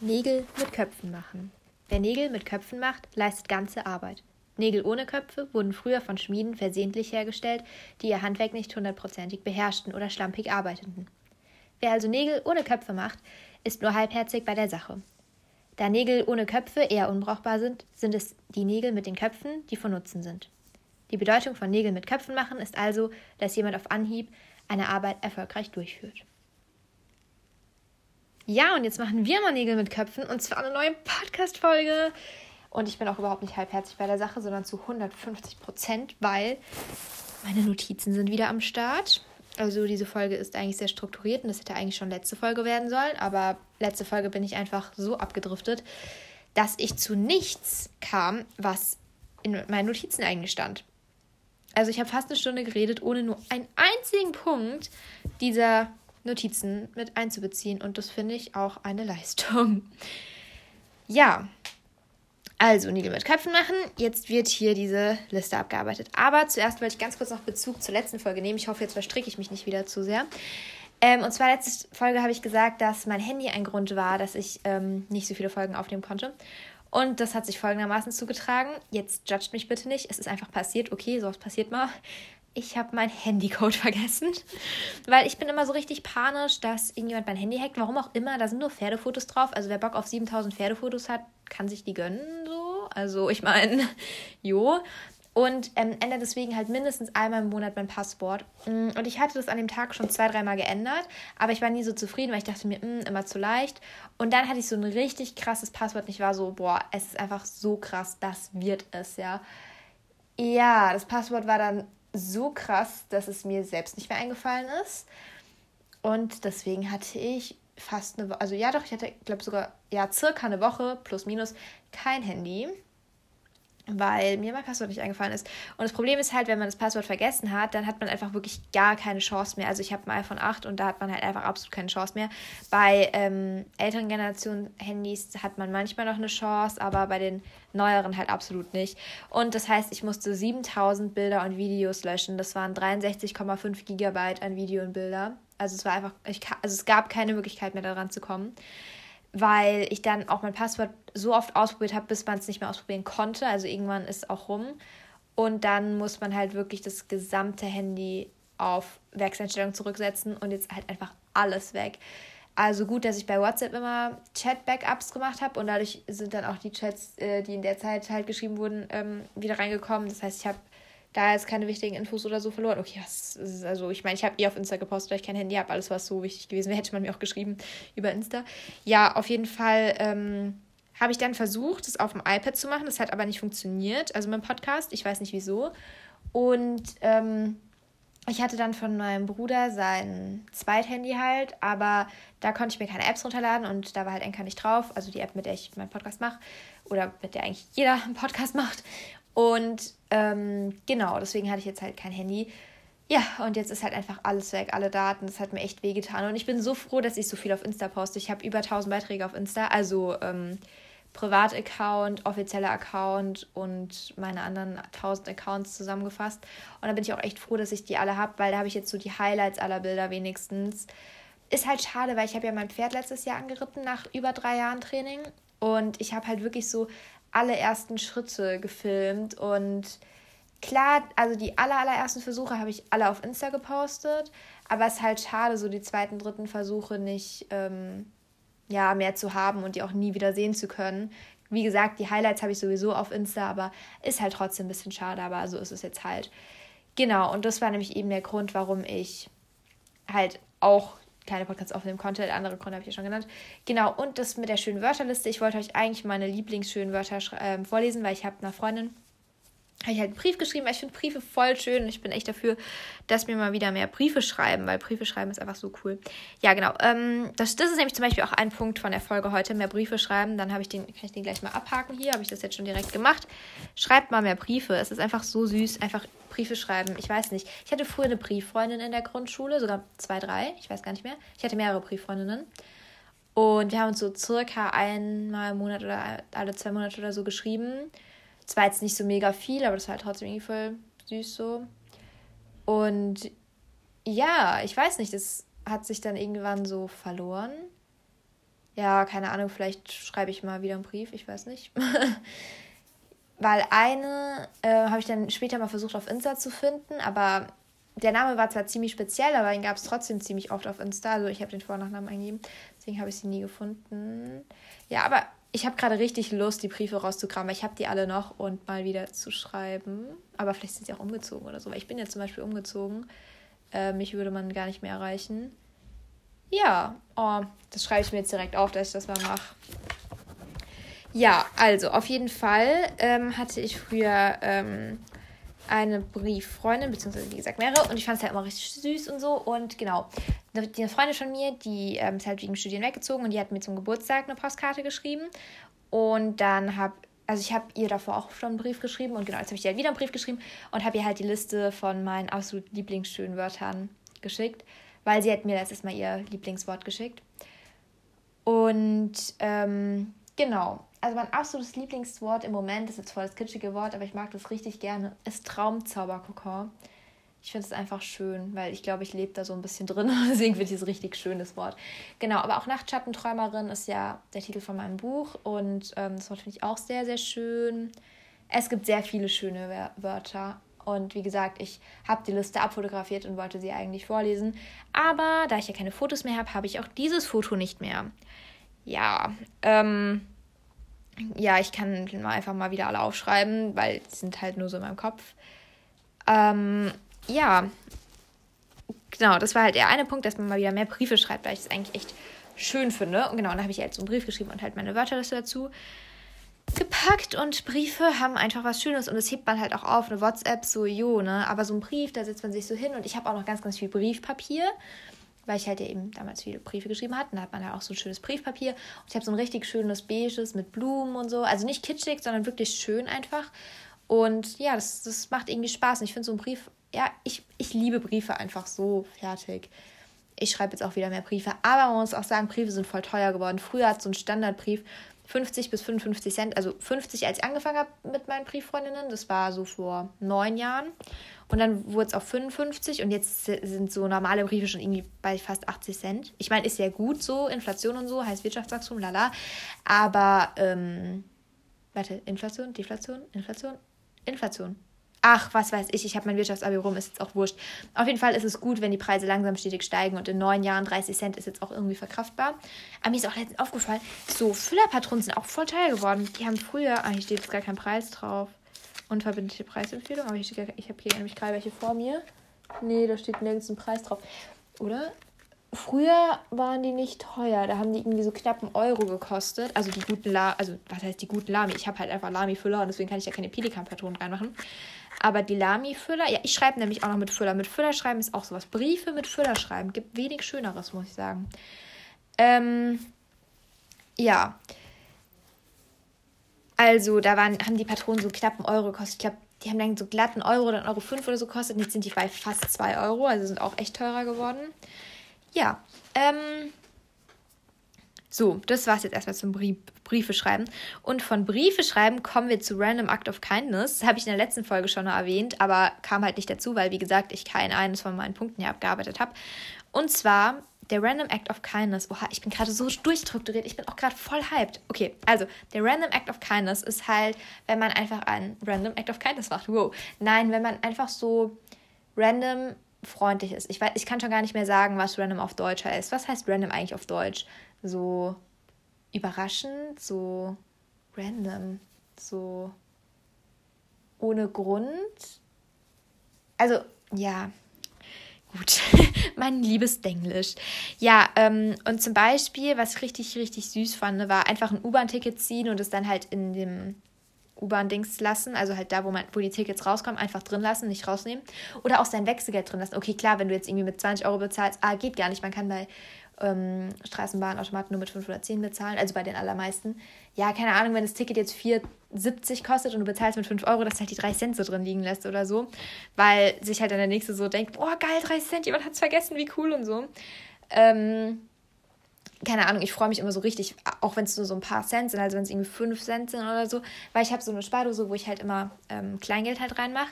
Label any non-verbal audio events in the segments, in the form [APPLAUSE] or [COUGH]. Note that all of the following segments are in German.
Nägel mit Köpfen machen. Wer Nägel mit Köpfen macht, leistet ganze Arbeit. Nägel ohne Köpfe wurden früher von Schmieden versehentlich hergestellt, die ihr Handwerk nicht hundertprozentig beherrschten oder schlampig arbeiteten. Wer also Nägel ohne Köpfe macht, ist nur halbherzig bei der Sache. Da Nägel ohne Köpfe eher unbrauchbar sind, sind es die Nägel mit den Köpfen, die von Nutzen sind. Die Bedeutung von Nägel mit Köpfen machen ist also, dass jemand auf Anhieb eine Arbeit erfolgreich durchführt. Ja, und jetzt machen wir mal Nägel mit Köpfen und zwar eine neue Podcast-Folge. Und ich bin auch überhaupt nicht halbherzig bei der Sache, sondern zu 150 Prozent, weil meine Notizen sind wieder am Start. Also diese Folge ist eigentlich sehr strukturiert und das hätte eigentlich schon letzte Folge werden sollen, aber letzte Folge bin ich einfach so abgedriftet, dass ich zu nichts kam, was in meinen Notizen eigentlich stand. Also ich habe fast eine Stunde geredet, ohne nur einen einzigen Punkt dieser Notizen mit einzubeziehen und das finde ich auch eine Leistung. Ja, also Nägel mit Köpfen machen. Jetzt wird hier diese Liste abgearbeitet. Aber zuerst wollte ich ganz kurz noch Bezug zur letzten Folge nehmen. Ich hoffe, jetzt verstricke ich mich nicht wieder zu sehr. Ähm, und zwar letzte Folge habe ich gesagt, dass mein Handy ein Grund war, dass ich ähm, nicht so viele Folgen aufnehmen konnte. Und das hat sich folgendermaßen zugetragen. Jetzt judgt mich bitte nicht. Es ist einfach passiert. Okay, sowas passiert mal ich habe mein Handycode [LAUGHS] vergessen, weil ich bin immer so richtig panisch, dass irgendjemand mein Handy hackt. Warum auch immer, da sind nur Pferdefotos drauf. Also wer Bock auf 7000 Pferdefotos hat, kann sich die gönnen so. Also ich meine, [LAUGHS] jo. Und ähm, ändert deswegen halt mindestens einmal im Monat mein Passwort. Mm, und ich hatte das an dem Tag schon zwei, dreimal geändert, aber ich war nie so zufrieden, weil ich dachte mir, mh, mm, immer zu leicht. Und dann hatte ich so ein richtig krasses Passwort und ich war so, boah, es ist einfach so krass, das wird es, ja. Ja, das Passwort war dann so krass, dass es mir selbst nicht mehr eingefallen ist. Und deswegen hatte ich fast eine Woche, also ja doch, ich hatte, glaube sogar, ja, circa eine Woche plus minus kein Handy weil mir mein Passwort nicht eingefallen ist. Und das Problem ist halt, wenn man das Passwort vergessen hat, dann hat man einfach wirklich gar keine Chance mehr. Also ich habe ein iPhone 8 und da hat man halt einfach absolut keine Chance mehr. Bei ähm, älteren Generationen Handys hat man manchmal noch eine Chance, aber bei den neueren halt absolut nicht. Und das heißt, ich musste 7000 Bilder und Videos löschen. Das waren 63,5 Gigabyte an Video und Bilder. Also es war einfach, ich, also es gab keine Möglichkeit mehr daran zu kommen weil ich dann auch mein Passwort so oft ausprobiert habe, bis man es nicht mehr ausprobieren konnte. Also irgendwann ist auch rum. Und dann muss man halt wirklich das gesamte Handy auf Werkseinstellungen zurücksetzen und jetzt halt einfach alles weg. Also gut, dass ich bei WhatsApp immer Chat-Backups gemacht habe und dadurch sind dann auch die Chats, äh, die in der Zeit halt geschrieben wurden, ähm, wieder reingekommen. Das heißt, ich habe da jetzt keine wichtigen Infos oder so verloren. Okay, was ist also ich meine, ich habe eh auf Insta gepostet, weil ich kein Handy habe. Alles, was so wichtig gewesen wäre, [LAUGHS] hätte man mir auch geschrieben über Insta. Ja, auf jeden Fall ähm, habe ich dann versucht, es auf dem iPad zu machen. Das hat aber nicht funktioniert. Also dem Podcast, ich weiß nicht wieso. Und ähm, ich hatte dann von meinem Bruder sein Zweithandy halt, aber da konnte ich mir keine Apps runterladen und da war halt Enka nicht drauf, also die App, mit der ich meinen Podcast mache oder mit der eigentlich jeder [LAUGHS] einen Podcast macht. Und ähm, genau, deswegen hatte ich jetzt halt kein Handy. Ja, und jetzt ist halt einfach alles weg, alle Daten. Das hat mir echt wehgetan. Und ich bin so froh, dass ich so viel auf Insta poste. Ich habe über 1000 Beiträge auf Insta, also ähm, Privataccount, offizieller Account und meine anderen 1000 Accounts zusammengefasst. Und da bin ich auch echt froh, dass ich die alle habe, weil da habe ich jetzt so die Highlights aller Bilder wenigstens. Ist halt schade, weil ich habe ja mein Pferd letztes Jahr angeritten nach über drei Jahren Training. Und ich habe halt wirklich so allerersten Schritte gefilmt und klar, also die aller, allerersten Versuche habe ich alle auf Insta gepostet, aber es ist halt schade, so die zweiten, dritten Versuche nicht ähm, ja, mehr zu haben und die auch nie wieder sehen zu können. Wie gesagt, die Highlights habe ich sowieso auf Insta, aber ist halt trotzdem ein bisschen schade, aber so ist es jetzt halt. Genau, und das war nämlich eben der Grund, warum ich halt auch keine Podcasts aufnehmen konnte. Andere Gründe habe ich ja schon genannt. Genau, und das mit der schönen Wörterliste. Ich wollte euch eigentlich meine Lieblingsschönen Wörter äh, vorlesen, weil ich habe einer Freundin habe ich halt einen Brief geschrieben, weil ich finde Briefe voll schön und ich bin echt dafür, dass wir mal wieder mehr Briefe schreiben, weil Briefe schreiben ist einfach so cool. Ja, genau. Ähm, das, das ist nämlich zum Beispiel auch ein Punkt von der Folge heute, mehr Briefe schreiben. Dann ich den, kann ich den gleich mal abhaken hier, habe ich das jetzt schon direkt gemacht. Schreibt mal mehr Briefe. Es ist einfach so süß, einfach Briefe schreiben. Ich weiß nicht. Ich hatte früher eine Brieffreundin in der Grundschule, sogar zwei, drei, ich weiß gar nicht mehr. Ich hatte mehrere Brieffreundinnen. Und wir haben uns so circa einmal im Monat oder alle zwei Monate oder so geschrieben. Zwar jetzt nicht so mega viel, aber das war halt trotzdem irgendwie voll süß so. Und ja, ich weiß nicht, das hat sich dann irgendwann so verloren. ja, keine Ahnung, vielleicht schreibe ich mal wieder einen Brief, ich weiß nicht. [LAUGHS] Weil eine äh, habe ich dann später mal versucht auf Insta zu finden, aber der Name war zwar ziemlich speziell, aber ihn gab es trotzdem ziemlich oft auf Insta. Also ich habe den Vor- und Nachnamen eingegeben, deswegen habe ich sie nie gefunden. Ja, aber ich habe gerade richtig Lust, die Briefe rauszukramen, weil ich habe die alle noch und mal wieder zu schreiben. Aber vielleicht sind sie auch umgezogen oder so, weil ich bin ja zum Beispiel umgezogen. Äh, mich würde man gar nicht mehr erreichen. Ja, oh, das schreibe ich mir jetzt direkt auf, dass ich das mal mache. Ja, also auf jeden Fall ähm, hatte ich früher ähm, eine Brieffreundin, beziehungsweise wie gesagt mehrere, und ich fand es halt immer richtig süß und so. Und genau, die Freundin von mir, die ähm, ist halt wegen Studien weggezogen und die hat mir zum Geburtstag eine Postkarte geschrieben. Und dann habe also ich habe ihr davor auch schon einen Brief geschrieben und genau, jetzt habe ich ihr halt wieder einen Brief geschrieben und habe ihr halt die Liste von meinen absolut Lieblingsschönen Wörtern geschickt, weil sie hat mir letztes Mal ihr Lieblingswort geschickt. Und ähm, genau, also mein absolutes Lieblingswort im Moment, ist jetzt voll das kitschige Wort, aber ich mag das richtig gerne, ist Traumzauberkokon. Ich finde es einfach schön, weil ich glaube, ich lebe da so ein bisschen drin. [LAUGHS] Deswegen finde ich es richtig schönes Wort. Genau, aber auch Nachtschattenträumerin ist ja der Titel von meinem Buch und ähm, das Wort finde ich auch sehr, sehr schön. Es gibt sehr viele schöne Wörter. Und wie gesagt, ich habe die Liste abfotografiert und wollte sie eigentlich vorlesen. Aber da ich ja keine Fotos mehr habe, habe ich auch dieses Foto nicht mehr. Ja, ähm, ja, ich kann mal einfach mal wieder alle aufschreiben, weil die sind halt nur so in meinem Kopf. Ähm, ja, genau, das war halt der eine Punkt, dass man mal wieder mehr Briefe schreibt, weil ich das eigentlich echt schön finde. Und genau, dann habe ich halt so einen Brief geschrieben und halt meine Wörterliste dazu gepackt. Und Briefe haben einfach was Schönes und das hebt man halt auch auf, eine WhatsApp, so, jo, ne, aber so ein Brief, da setzt man sich so hin und ich habe auch noch ganz, ganz viel Briefpapier, weil ich halt ja eben damals viele Briefe geschrieben hatte, da hat man ja auch so ein schönes Briefpapier. Und ich habe so ein richtig schönes beiges mit Blumen und so, also nicht kitschig, sondern wirklich schön einfach. Und ja, das, das macht irgendwie Spaß. Und ich finde so ein Brief ja, ich, ich liebe Briefe einfach so fertig. Ich schreibe jetzt auch wieder mehr Briefe, aber man muss auch sagen, Briefe sind voll teuer geworden. Früher hat so ein Standardbrief 50 bis 55 Cent, also 50, als ich angefangen habe mit meinen Brieffreundinnen, das war so vor neun Jahren. Und dann wurde es auf 55 und jetzt sind so normale Briefe schon irgendwie bei fast 80 Cent. Ich meine, ist ja gut so, Inflation und so, heißt Wirtschaftswachstum, lala. Aber, ähm, warte, Inflation, Deflation, Inflation, Inflation. Ach, was weiß ich, ich habe mein Wirtschaftsabi rum, ist jetzt auch wurscht. Auf jeden Fall ist es gut, wenn die Preise langsam stetig steigen und in neun Jahren 30 Cent ist jetzt auch irgendwie verkraftbar. Aber mir ist auch letztens aufgefallen, so Füllerpatronen sind auch voll teuer geworden. Die haben früher, ah, hier steht jetzt gar kein Preis drauf. Unverbindliche Preisempfehlung, aber ich, ich habe hier nämlich gerade welche vor mir. Nee, da steht nirgends ein Preis drauf. Oder? Früher waren die nicht teuer. Da haben die irgendwie so knapp einen Euro gekostet. Also die guten Lami, also was heißt die guten Lami? Ich habe halt einfach Lami-Füller und deswegen kann ich ja keine Pelikan-Patronen reinmachen. Aber die Lami-Füller, ja, ich schreibe nämlich auch noch mit Füller. Mit Füller schreiben ist auch sowas. Briefe mit Füller schreiben gibt wenig Schöneres, muss ich sagen. Ähm, ja. Also, da waren, haben die Patronen so knapp einen Euro gekostet. Ich glaube, die haben dann so glatt einen Euro oder einen Euro fünf oder so gekostet. Jetzt sind die bei fast zwei Euro. Also sind auch echt teurer geworden. Ja. Ähm, so, das war es jetzt erstmal zum Brief, Briefe schreiben. Und von Briefe schreiben kommen wir zu Random Act of Kindness. Das habe ich in der letzten Folge schon erwähnt, aber kam halt nicht dazu, weil, wie gesagt, ich kein eines von meinen Punkten hier abgearbeitet habe. Und zwar der Random Act of Kindness. Oha, ich bin gerade so durchstrukturiert. Ich bin auch gerade voll hyped. Okay, also der Random Act of Kindness ist halt, wenn man einfach einen Random Act of Kindness macht. Wow. Nein, wenn man einfach so random freundlich ist. Ich, weiß, ich kann schon gar nicht mehr sagen, was random auf Deutsch heißt. Was heißt random eigentlich auf Deutsch? So überraschend, so random, so ohne Grund. Also, ja, gut. [LAUGHS] mein liebes Denglisch. Ja, ähm, und zum Beispiel, was ich richtig, richtig süß fand, war einfach ein U-Bahn-Ticket ziehen und es dann halt in dem U-Bahn-Dings lassen, also halt da, wo, man, wo die Tickets rauskommen, einfach drin lassen, nicht rausnehmen. Oder auch sein Wechselgeld drin lassen. Okay, klar, wenn du jetzt irgendwie mit 20 Euro bezahlst, ah, geht gar nicht. Man kann bei ähm, Straßenbahnautomaten nur mit 5 oder 10 bezahlen, also bei den allermeisten. Ja, keine Ahnung, wenn das Ticket jetzt 4,70 kostet und du bezahlst mit 5 Euro, dass halt die 3 Cent so drin liegen lässt oder so, weil sich halt dann der Nächste so denkt, boah, geil, 3 Cent, jemand hat es vergessen, wie cool und so. Ähm, keine Ahnung, ich freue mich immer so richtig, auch wenn es nur so ein paar Cent sind, also wenn es irgendwie 5 Cent sind oder so, weil ich habe so eine Spardose, wo ich halt immer ähm, Kleingeld halt reinmache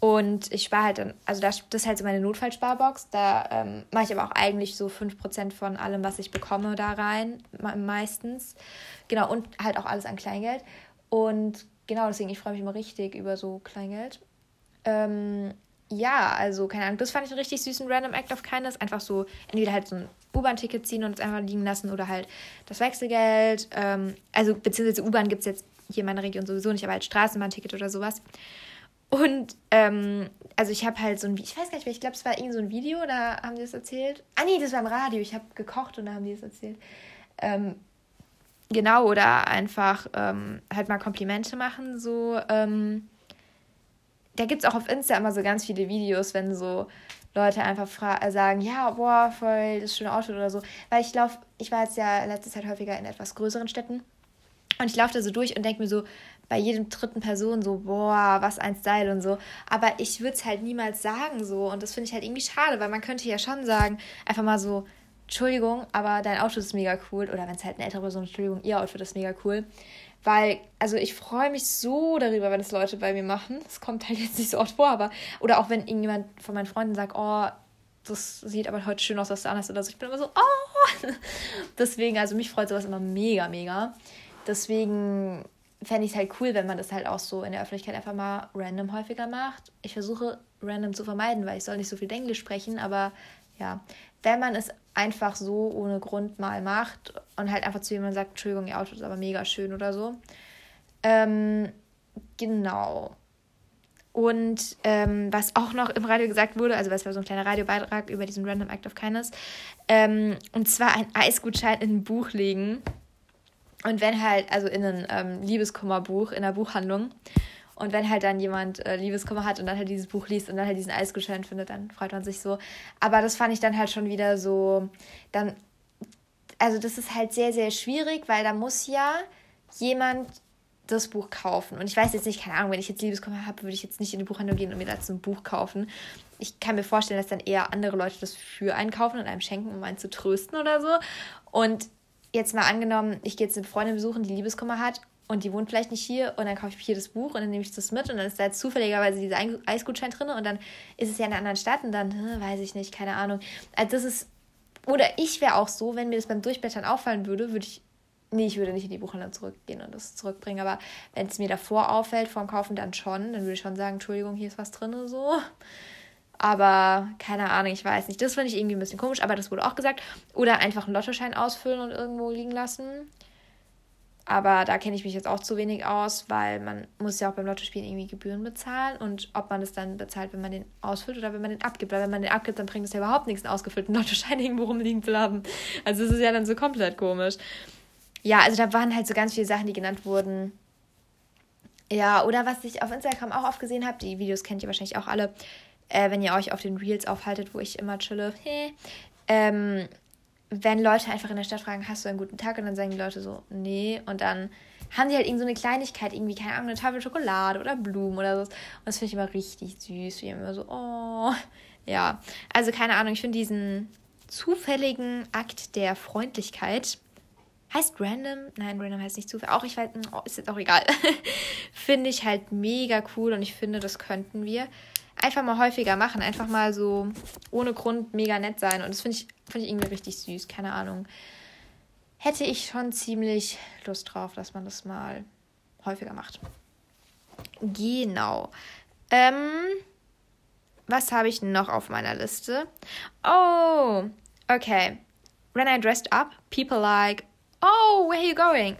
Und ich spare halt dann, also das, das ist halt so meine Notfallsparbox. Da ähm, mache ich aber auch eigentlich so 5% von allem, was ich bekomme, da rein, meistens. Genau, und halt auch alles an Kleingeld. Und genau, deswegen, ich freue mich immer richtig über so Kleingeld. Ähm, ja, also keine Ahnung, das fand ich einen richtig süßen Random Act of Kindness. Einfach so, entweder halt so ein U-Bahn-Ticket ziehen und es einfach liegen lassen oder halt das Wechselgeld. Ähm, also, beziehungsweise U-Bahn gibt es jetzt hier in meiner Region sowieso nicht, aber halt Straßenbahnticket oder sowas. Und, ähm, also ich habe halt so ein, ich weiß gar nicht mehr, ich glaube, es war irgend so ein Video, da haben die das erzählt. Ah nee, das war im Radio, ich habe gekocht und da haben die das erzählt. Ähm, genau, oder einfach ähm, halt mal Komplimente machen, so, ähm, da gibt es auch auf Insta immer so ganz viele Videos, wenn so Leute einfach äh, sagen, ja, boah, voll das schöne Auto oder so. Weil ich laufe, ich war jetzt ja letzte Zeit häufiger in etwas größeren Städten und ich laufe da so durch und denke mir so, bei jedem dritten Person so, boah, was ein Style und so. Aber ich würde es halt niemals sagen so. Und das finde ich halt irgendwie schade, weil man könnte ja schon sagen, einfach mal so, Entschuldigung, aber dein Auto ist mega cool. Oder wenn es halt eine ältere Person, Entschuldigung, ihr Outfit ist mega cool. Weil, also ich freue mich so darüber, wenn es Leute bei mir machen. Das kommt halt jetzt nicht so oft vor, aber. Oder auch wenn irgendjemand von meinen Freunden sagt, oh, das sieht aber heute schön aus, was du anhast oder so. Ich bin immer so, oh! [LAUGHS] Deswegen, also mich freut sowas immer mega, mega. Deswegen fände ich es halt cool, wenn man das halt auch so in der Öffentlichkeit einfach mal random häufiger macht. Ich versuche random zu vermeiden, weil ich soll nicht so viel Englisch sprechen, aber ja, wenn man es einfach so ohne Grund mal macht und halt einfach zu jemandem sagt, Entschuldigung, ihr Auto ist aber mega schön oder so. Ähm, genau. Und ähm, was auch noch im Radio gesagt wurde, also was war so ein kleiner Radiobeitrag über diesen Random Act of Kindness, ähm, und zwar ein Eisgutschein in ein Buch legen. Und wenn halt, also in ein ähm, Liebeskummerbuch, in einer Buchhandlung. Und wenn halt dann jemand äh, Liebeskummer hat und dann halt dieses Buch liest und dann halt diesen Eisgutschein findet, dann freut man sich so. Aber das fand ich dann halt schon wieder so, dann, also das ist halt sehr, sehr schwierig, weil da muss ja jemand das Buch kaufen. Und ich weiß jetzt nicht, keine Ahnung, wenn ich jetzt Liebeskummer habe, würde ich jetzt nicht in die Buchhandlung gehen und mir dazu ein Buch kaufen. Ich kann mir vorstellen, dass dann eher andere Leute das für einen kaufen und einem schenken, um einen zu trösten oder so. Und jetzt mal angenommen, ich gehe jetzt eine Freundin besuchen, die Liebeskummer hat und die wohnt vielleicht nicht hier und dann kaufe ich hier das Buch und dann nehme ich das mit und dann ist da zufälligerweise dieser Eisgutschein drin und dann ist es ja in einer anderen Stadt und dann, hm, weiß ich nicht, keine Ahnung. Also das ist, oder ich wäre auch so, wenn mir das beim Durchblättern auffallen würde, würde ich, nee, ich würde nicht in die Buchhandlung zurückgehen und das zurückbringen, aber wenn es mir davor auffällt, vorm Kaufen dann schon, dann würde ich schon sagen, Entschuldigung, hier ist was drin, so. Aber keine Ahnung, ich weiß nicht. Das finde ich irgendwie ein bisschen komisch, aber das wurde auch gesagt. Oder einfach einen Lottoschein ausfüllen und irgendwo liegen lassen. Aber da kenne ich mich jetzt auch zu wenig aus, weil man muss ja auch beim Lottospielen irgendwie Gebühren bezahlen. Und ob man das dann bezahlt, wenn man den ausfüllt oder wenn man den abgibt. Weil wenn man den abgibt, dann bringt es ja überhaupt nichts, einen ausgefüllten Lottoschein [LAUGHS] irgendwo rumliegen zu haben. Also das ist ja dann so komplett komisch. Ja, also da waren halt so ganz viele Sachen, die genannt wurden. Ja, oder was ich auf Instagram auch oft gesehen habe, die Videos kennt ihr wahrscheinlich auch alle, äh, wenn ihr euch auf den Reels aufhaltet, wo ich immer chille, ähm, wenn Leute einfach in der Stadt fragen, hast du einen guten Tag? Und dann sagen die Leute so, nee. Und dann haben die halt irgend so eine Kleinigkeit, irgendwie, keine Ahnung, eine Tafel Schokolade oder Blumen oder so. Und das finde ich immer richtig süß. Wie immer so, oh. Ja, also keine Ahnung, ich finde diesen zufälligen Akt der Freundlichkeit. Heißt random? Nein, random heißt nicht zufällig. Auch ich weiß, oh, ist jetzt auch egal. [LAUGHS] finde ich halt mega cool und ich finde, das könnten wir einfach mal häufiger machen. Einfach mal so ohne Grund mega nett sein. Und das finde ich, find ich irgendwie richtig süß. Keine Ahnung. Hätte ich schon ziemlich Lust drauf, dass man das mal häufiger macht. Genau. Ähm, was habe ich noch auf meiner Liste? Oh, okay. When I dressed up, people like, oh, where are you going?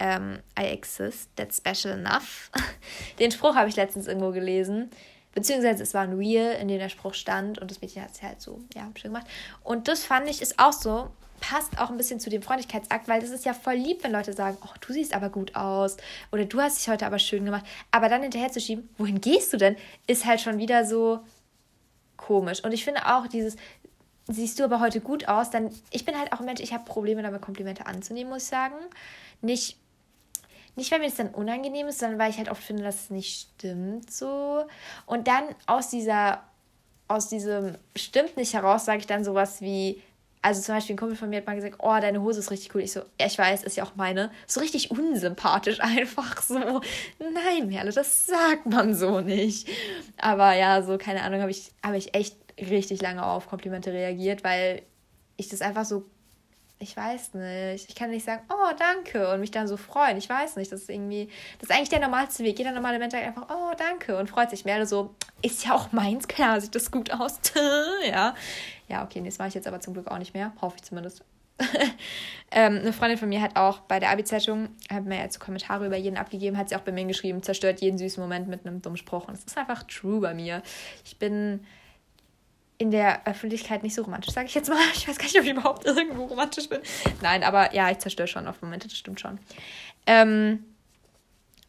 Um, I exist, that's special enough. [LAUGHS] Den Spruch habe ich letztens irgendwo gelesen. Beziehungsweise es war ein Reel, in dem der Spruch stand und das Mädchen hat es halt so, ja, schön gemacht. Und das fand ich ist auch so, passt auch ein bisschen zu dem Freundlichkeitsakt, weil das ist ja voll lieb, wenn Leute sagen, oh, du siehst aber gut aus oder du hast dich heute aber schön gemacht. Aber dann hinterher zu schieben, wohin gehst du denn, ist halt schon wieder so komisch. Und ich finde auch dieses, siehst du aber heute gut aus, dann, ich bin halt auch ein Mensch, ich habe Probleme damit, Komplimente anzunehmen, muss ich sagen. Nicht nicht, weil mir das dann unangenehm ist, sondern weil ich halt oft finde, dass es nicht stimmt so. Und dann aus dieser, aus diesem stimmt nicht heraus, sage ich dann sowas wie, Also zum Beispiel ein Kumpel von mir hat mal gesagt, oh, deine Hose ist richtig cool. Ich so, ja, ich weiß, ist ja auch meine. So richtig unsympathisch [LAUGHS] einfach so. Nein, Merle, das sagt man so nicht. Aber ja, so, keine Ahnung, habe ich, hab ich echt richtig lange auf Komplimente reagiert, weil ich das einfach so ich weiß nicht. Ich kann nicht sagen, oh, danke und mich dann so freuen. Ich weiß nicht. Das ist irgendwie, das ist eigentlich der normalste Weg. Jeder normale Mensch sagt einfach, oh, danke und freut sich mehr. So, ist ja auch meins, [LAUGHS] klar, sieht das gut aus. [LAUGHS] ja. Ja, okay, das mache ich jetzt aber zum Glück auch nicht mehr. Hoffe ich zumindest. [LAUGHS] ähm, eine Freundin von mir hat auch bei der Abi-Zeitung, hat mir jetzt Kommentare über jeden abgegeben, hat sie auch bei mir geschrieben, zerstört jeden süßen Moment mit einem dummen Spruch. Und es ist einfach true bei mir. Ich bin in der Öffentlichkeit nicht so romantisch, sage ich jetzt mal. [LAUGHS] Ich weiß gar nicht, ob ich überhaupt irgendwo romantisch bin. Nein, aber ja, ich zerstöre schon auf Momente, das stimmt schon. Ähm,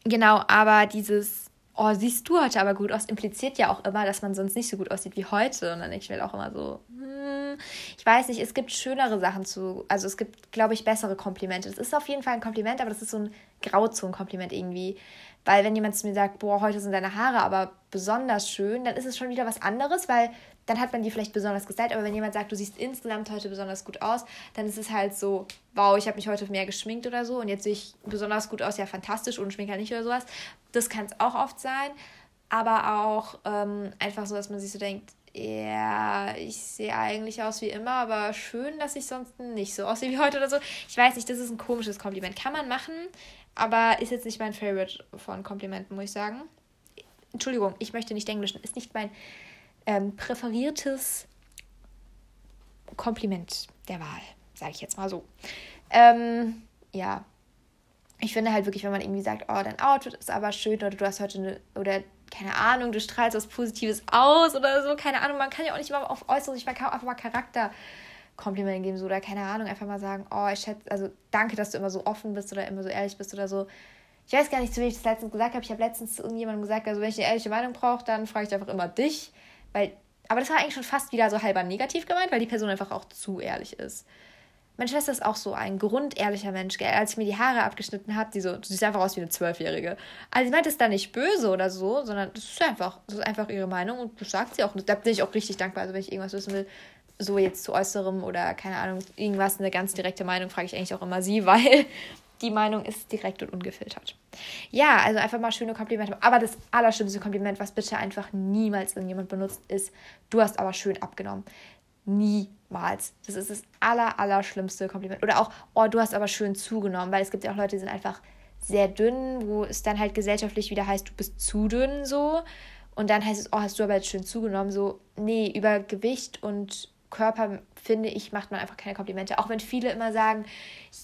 genau, aber dieses, oh, siehst du heute aber gut aus, impliziert ja auch immer, dass man sonst nicht so gut aussieht wie heute. Und dann ich mir auch immer so, hm, ich weiß nicht, es gibt schönere Sachen zu, also es gibt, glaube ich, bessere Komplimente. Das ist auf jeden Fall ein Kompliment, aber das ist so ein Grauzonen-Kompliment irgendwie. Weil wenn jemand zu mir sagt, boah, heute sind deine Haare aber besonders schön, dann ist es schon wieder was anderes, weil dann hat man die vielleicht besonders gestylt. Aber wenn jemand sagt, du siehst insgesamt heute besonders gut aus, dann ist es halt so, wow, ich habe mich heute mehr geschminkt oder so und jetzt sehe ich besonders gut aus, ja fantastisch, ohne Schminker nicht oder sowas. Das kann es auch oft sein. Aber auch ähm, einfach so, dass man sich so denkt, ja, ich sehe eigentlich aus wie immer, aber schön, dass ich sonst nicht so aussehe wie heute oder so. Ich weiß nicht, das ist ein komisches Kompliment. Kann man machen, aber ist jetzt nicht mein Favorite von Komplimenten, muss ich sagen. Entschuldigung, ich möchte nicht englischen. Ist nicht mein ähm, präferiertes Kompliment der Wahl, sage ich jetzt mal so. Ähm, ja, ich finde halt wirklich, wenn man irgendwie sagt, oh, dein Outfit ist aber schön oder du hast heute eine, oder keine Ahnung, du strahlst was Positives aus oder so, keine Ahnung, man kann ja auch nicht immer auf Äußeres, ich kann auch einfach mal Charakterkomplimente geben, so, oder keine Ahnung, einfach mal sagen, oh, ich schätze, also danke, dass du immer so offen bist oder immer so ehrlich bist oder so. Ich weiß gar nicht, zu wem ich das letztens gesagt habe. Ich habe letztens zu irgendjemandem gesagt, also wenn ich eine ehrliche Meinung brauche, dann frage ich einfach immer dich. Weil, aber das war eigentlich schon fast wieder so halber negativ gemeint, weil die Person einfach auch zu ehrlich ist. Meine Schwester ist auch so ein grundehrlicher Mensch, gell? Als ich mir die Haare abgeschnitten habe, die so, du siehst einfach aus wie eine Zwölfjährige. Also sie meint es da nicht böse oder so, sondern das ist einfach, das ist einfach ihre Meinung und das sagt sie auch. Da bin ich auch richtig dankbar. Also wenn ich irgendwas wissen will, so jetzt zu äußerem oder keine Ahnung, irgendwas, eine ganz direkte Meinung, frage ich eigentlich auch immer sie, [LAUGHS] weil die Meinung ist direkt und ungefiltert. Ja, also einfach mal schöne Komplimente. Aber das allerschlimmste Kompliment, was bitte einfach niemals irgendjemand benutzt, ist, du hast aber schön abgenommen. Niemals. Das ist das aller, allerschlimmste Kompliment. Oder auch, oh, du hast aber schön zugenommen, weil es gibt ja auch Leute, die sind einfach sehr dünn, wo es dann halt gesellschaftlich wieder heißt, du bist zu dünn so. Und dann heißt es, oh, hast du aber jetzt schön zugenommen. So, nee, über Gewicht und Körper, finde ich, macht man einfach keine Komplimente. Auch wenn viele immer sagen,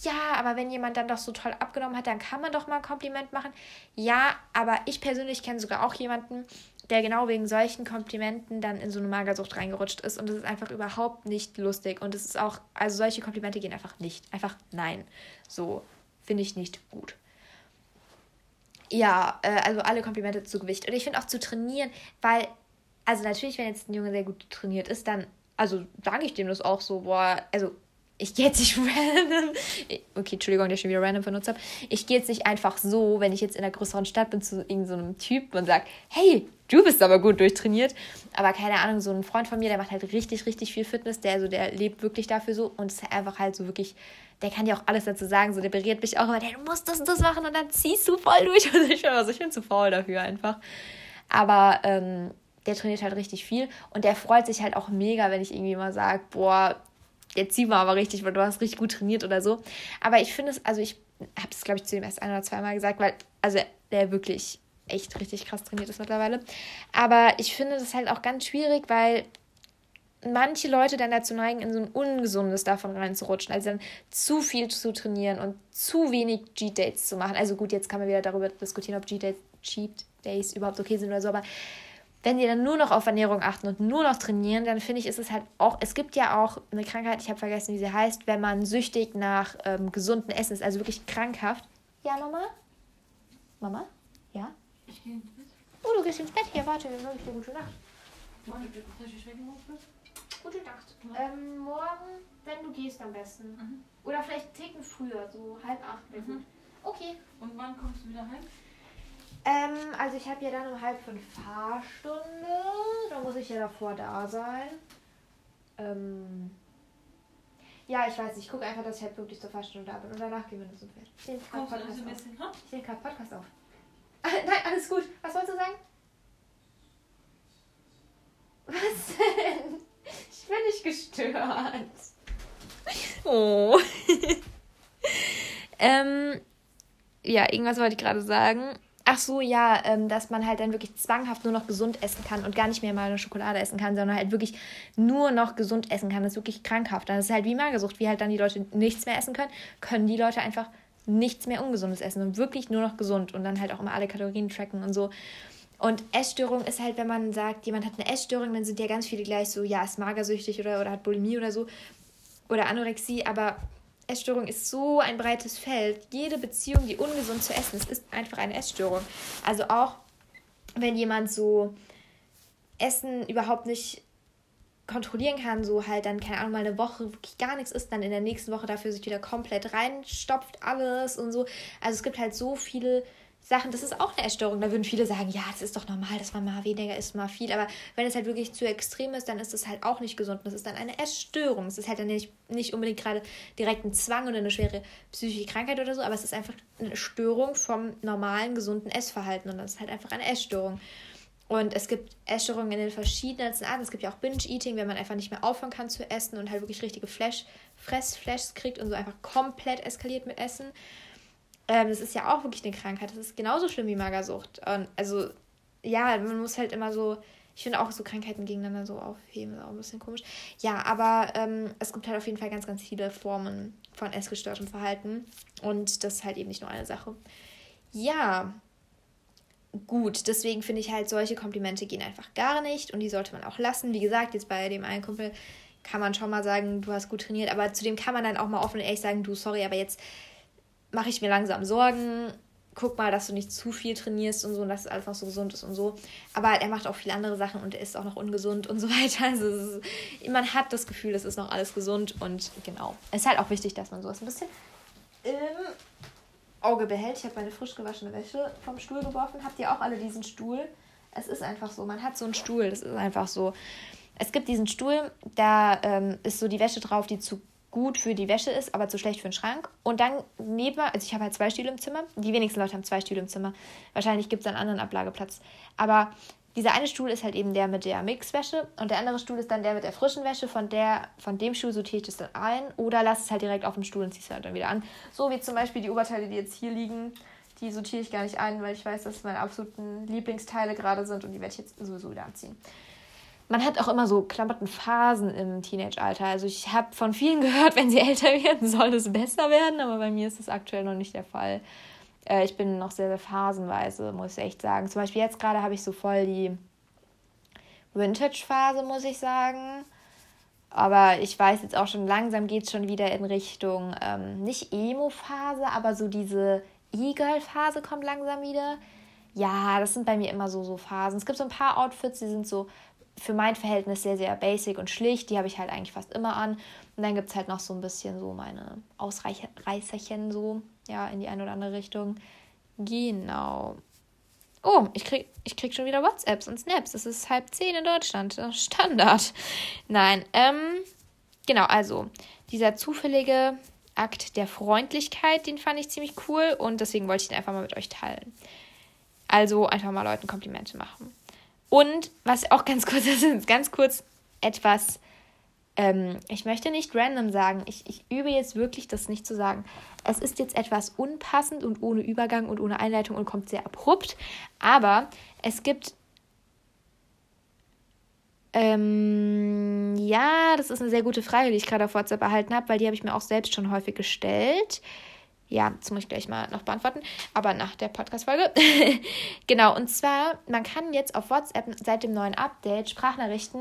ja, aber wenn jemand dann doch so toll abgenommen hat, dann kann man doch mal ein Kompliment machen. Ja, aber ich persönlich kenne sogar auch jemanden, der genau wegen solchen Komplimenten dann in so eine Magersucht reingerutscht ist. Und das ist einfach überhaupt nicht lustig. Und es ist auch, also solche Komplimente gehen einfach nicht. Einfach nein. So finde ich nicht gut. Ja, äh, also alle Komplimente zu Gewicht. Und ich finde auch zu trainieren, weil, also natürlich, wenn jetzt ein Junge sehr gut trainiert ist, dann also sage ich dem das auch so, boah, also ich gehe jetzt nicht [LAUGHS] random. Okay, Entschuldigung, dass ich schon wieder random benutzt habe. Ich gehe jetzt nicht einfach so, wenn ich jetzt in einer größeren Stadt bin, zu irgendeinem so Typ und sage, hey, du bist aber gut durchtrainiert. Aber keine Ahnung, so ein Freund von mir, der macht halt richtig, richtig viel Fitness, der, also der lebt wirklich dafür so und ist einfach halt so wirklich, der kann dir auch alles dazu sagen, so der berät mich auch immer, der, du musst das und das machen und dann ziehst du voll durch. [LAUGHS] Also ich bin, also ich bin zu faul dafür einfach. Aber ähm, der trainiert halt richtig viel und der freut sich halt auch mega, wenn ich irgendwie mal sage, boah, jetzt zieh mal aber richtig, weil du hast richtig gut trainiert oder so. Aber ich finde es, also ich habe es, glaube ich, zu ihm erst ein oder zweimal gesagt, weil, also der wirklich echt richtig krass trainiert ist mittlerweile. Aber ich finde das halt auch ganz schwierig, weil manche Leute dann dazu neigen, in so ein ungesundes davon reinzurutschen. Also dann zu viel zu trainieren und zu wenig Cheat Dates zu machen. Also gut, jetzt kann man wieder darüber diskutieren, ob Cheat Dates, Cheat Days überhaupt okay sind oder so, aber wenn die dann nur noch auf Ernährung achten und nur noch trainieren, dann finde ich, ist es halt auch, es gibt ja auch eine Krankheit, ich habe vergessen, wie sie heißt, wenn man süchtig nach ähm, gesunden Essen ist, also wirklich krankhaft. Ja, Mama? Mama? Ja? Ich gehe ins Bett. Oh, du gehst ins Bett? Hier, warte, sage ich dir gute Nacht. Gute Nacht. Ähm, morgen, wenn du gehst am besten. Mhm. Oder vielleicht Ticken früher, so halb acht. Mhm. Okay. Und wann kommst du wieder heim? Ähm, also ich habe ja dann um halb fünf Fahrstunde. Da muss ich ja davor da sein. Ähm, Ja, ich weiß, ich gucke einfach, dass ich halt wirklich zur Fahrstunde da bin und danach gehen wir noch zum Pferd. Ich nehme gerade Podcast, ich nehme gerade Podcast auf. [LAUGHS] Nein, alles gut. Was wolltest du sagen? [LAUGHS] Was denn? Ich bin nicht gestört. Oh. [LAUGHS] ähm, ja, irgendwas wollte ich gerade sagen. Ach so, ja, ähm, dass man halt dann wirklich zwanghaft nur noch gesund essen kann und gar nicht mehr mal eine Schokolade essen kann, sondern halt wirklich nur noch gesund essen kann. Das ist wirklich krankhaft. Das ist halt wie Magersucht, wie halt dann die Leute nichts mehr essen können, können die Leute einfach nichts mehr Ungesundes essen und wirklich nur noch gesund und dann halt auch immer alle Kalorien tracken und so. Und Essstörung ist halt, wenn man sagt, jemand hat eine Essstörung, dann sind ja ganz viele gleich so, ja, ist magersüchtig oder, oder hat Bulimie oder so oder Anorexie, aber Essstörung ist so ein breites Feld. Jede Beziehung, die ungesund zu essen ist, ist einfach eine Essstörung. Also auch wenn jemand so Essen überhaupt nicht kontrollieren kann, so halt dann, keine Ahnung, mal eine Woche wirklich gar nichts isst, dann in der nächsten Woche dafür sich wieder komplett reinstopft alles und so. Also es gibt halt so viele Sachen, das ist auch eine Essstörung. Da würden viele sagen, ja, das ist doch normal, dass man mal weniger isst, mal viel. Aber wenn es halt wirklich zu extrem ist, dann ist es halt auch nicht gesund. Das ist dann eine Essstörung. Es ist halt dann nicht, nicht unbedingt gerade direkt ein Zwang oder eine schwere psychische Krankheit oder so, aber es ist einfach eine Störung vom normalen, gesunden Essverhalten. Und das ist halt einfach eine Essstörung. Und es gibt Essstörungen in den verschiedensten Arten. Es gibt ja auch Binge-Eating, wenn man einfach nicht mehr aufhören kann zu essen und halt wirklich richtige Flash, Fressflashs kriegt und so einfach komplett eskaliert mit Essen. Ähm, das ist ja auch wirklich eine Krankheit. Das ist genauso schlimm wie Magersucht. Und also, ja, man muss halt immer so. Ich finde auch so Krankheiten gegeneinander so aufheben, ist auch ein bisschen komisch. Ja, aber ähm, es gibt halt auf jeden Fall ganz, ganz viele Formen von essgestörtem Verhalten. Und das ist halt eben nicht nur eine Sache. Ja, gut. Deswegen finde ich halt, solche Komplimente gehen einfach gar nicht und die sollte man auch lassen. Wie gesagt, jetzt bei dem einen Kumpel kann man schon mal sagen, du hast gut trainiert, aber zu dem kann man dann auch mal offen und ehrlich sagen, du, sorry, aber jetzt mache ich mir langsam Sorgen. Guck mal, dass du nicht zu viel trainierst und so und dass es alles noch so gesund ist und so. Aber er macht auch viele andere Sachen und er ist auch noch ungesund und so [LAUGHS] weiter. Also ist, man hat das Gefühl, es ist noch alles gesund und genau. Es ist halt auch wichtig, dass man sowas ein bisschen im Auge behält. Ich habe meine frisch gewaschene Wäsche vom Stuhl geworfen. Habt ihr auch alle diesen Stuhl? Es ist einfach so. Man hat so einen Stuhl. Das ist einfach so. Es gibt diesen Stuhl, da ähm, ist so die Wäsche drauf, die zu gut für die Wäsche ist, aber zu schlecht für den Schrank. Und dann neben, also ich habe halt zwei Stühle im Zimmer. Die wenigsten Leute haben zwei Stühle im Zimmer. Wahrscheinlich gibt es einen anderen Ablageplatz. Aber dieser eine Stuhl ist halt eben der mit der Mixwäsche und der andere Stuhl ist dann der mit der frischen Wäsche. Von, der, von dem Stuhl sortiere ich das dann ein oder lasse es halt direkt auf dem Stuhl und ziehe es halt dann wieder an. So wie zum Beispiel die Oberteile, die jetzt hier liegen. Die sortiere ich gar nicht ein, weil ich weiß, dass meine absoluten Lieblingsteile gerade sind und die werde ich jetzt sowieso wieder anziehen man hat auch immer so Klamottenphasen im Teenage-Alter. Also ich habe von vielen [LAUGHS] gehört, wenn sie älter werden, soll es besser werden, aber bei mir ist das aktuell noch nicht der Fall. Äh, ich bin noch sehr, sehr phasenweise, muss ich echt sagen. Zum Beispiel jetzt gerade habe ich so voll die Vintage-Phase, muss ich sagen. Aber ich weiß jetzt auch schon, langsam geht es schon wieder in Richtung, ähm, nicht Emo-Phase, aber so diese E-Girl-Phase kommt langsam wieder. Ja, das sind bei mir immer so, so Phasen. Es gibt so ein paar Outfits, die sind so für mein Verhältnis sehr, sehr basic und schlicht. Die habe ich halt eigentlich fast immer an. Und dann gibt es halt noch so ein bisschen so meine Ausreißerchen so, ja, in die eine oder andere Richtung. Genau. Oh, ich krieg, ich krieg schon wieder WhatsApps und Snaps. Es ist halb zehn in Deutschland. Standard. Nein, ähm, genau, also dieser zufällige Akt der Freundlichkeit, den fand ich ziemlich cool und deswegen wollte ich den einfach mal mit euch teilen. Also einfach mal Leuten Komplimente machen. Und was auch ganz [LAUGHS] kurz ist, ganz kurz etwas, ähm, ich möchte nicht random sagen, ich, ich übe jetzt wirklich das nicht zu sagen. Es ist jetzt etwas unpassend und ohne Übergang und ohne Einleitung und kommt sehr abrupt, aber es gibt ähm, ja, das ist eine sehr gute Frage, die ich gerade auf WhatsApp erhalten habe, weil die habe ich mir auch selbst schon häufig gestellt. Ja, das muss ich gleich mal noch beantworten, aber nach der Podcast-Folge. [LAUGHS] genau, und zwar, man kann jetzt auf WhatsApp seit dem neuen Update Sprachnachrichten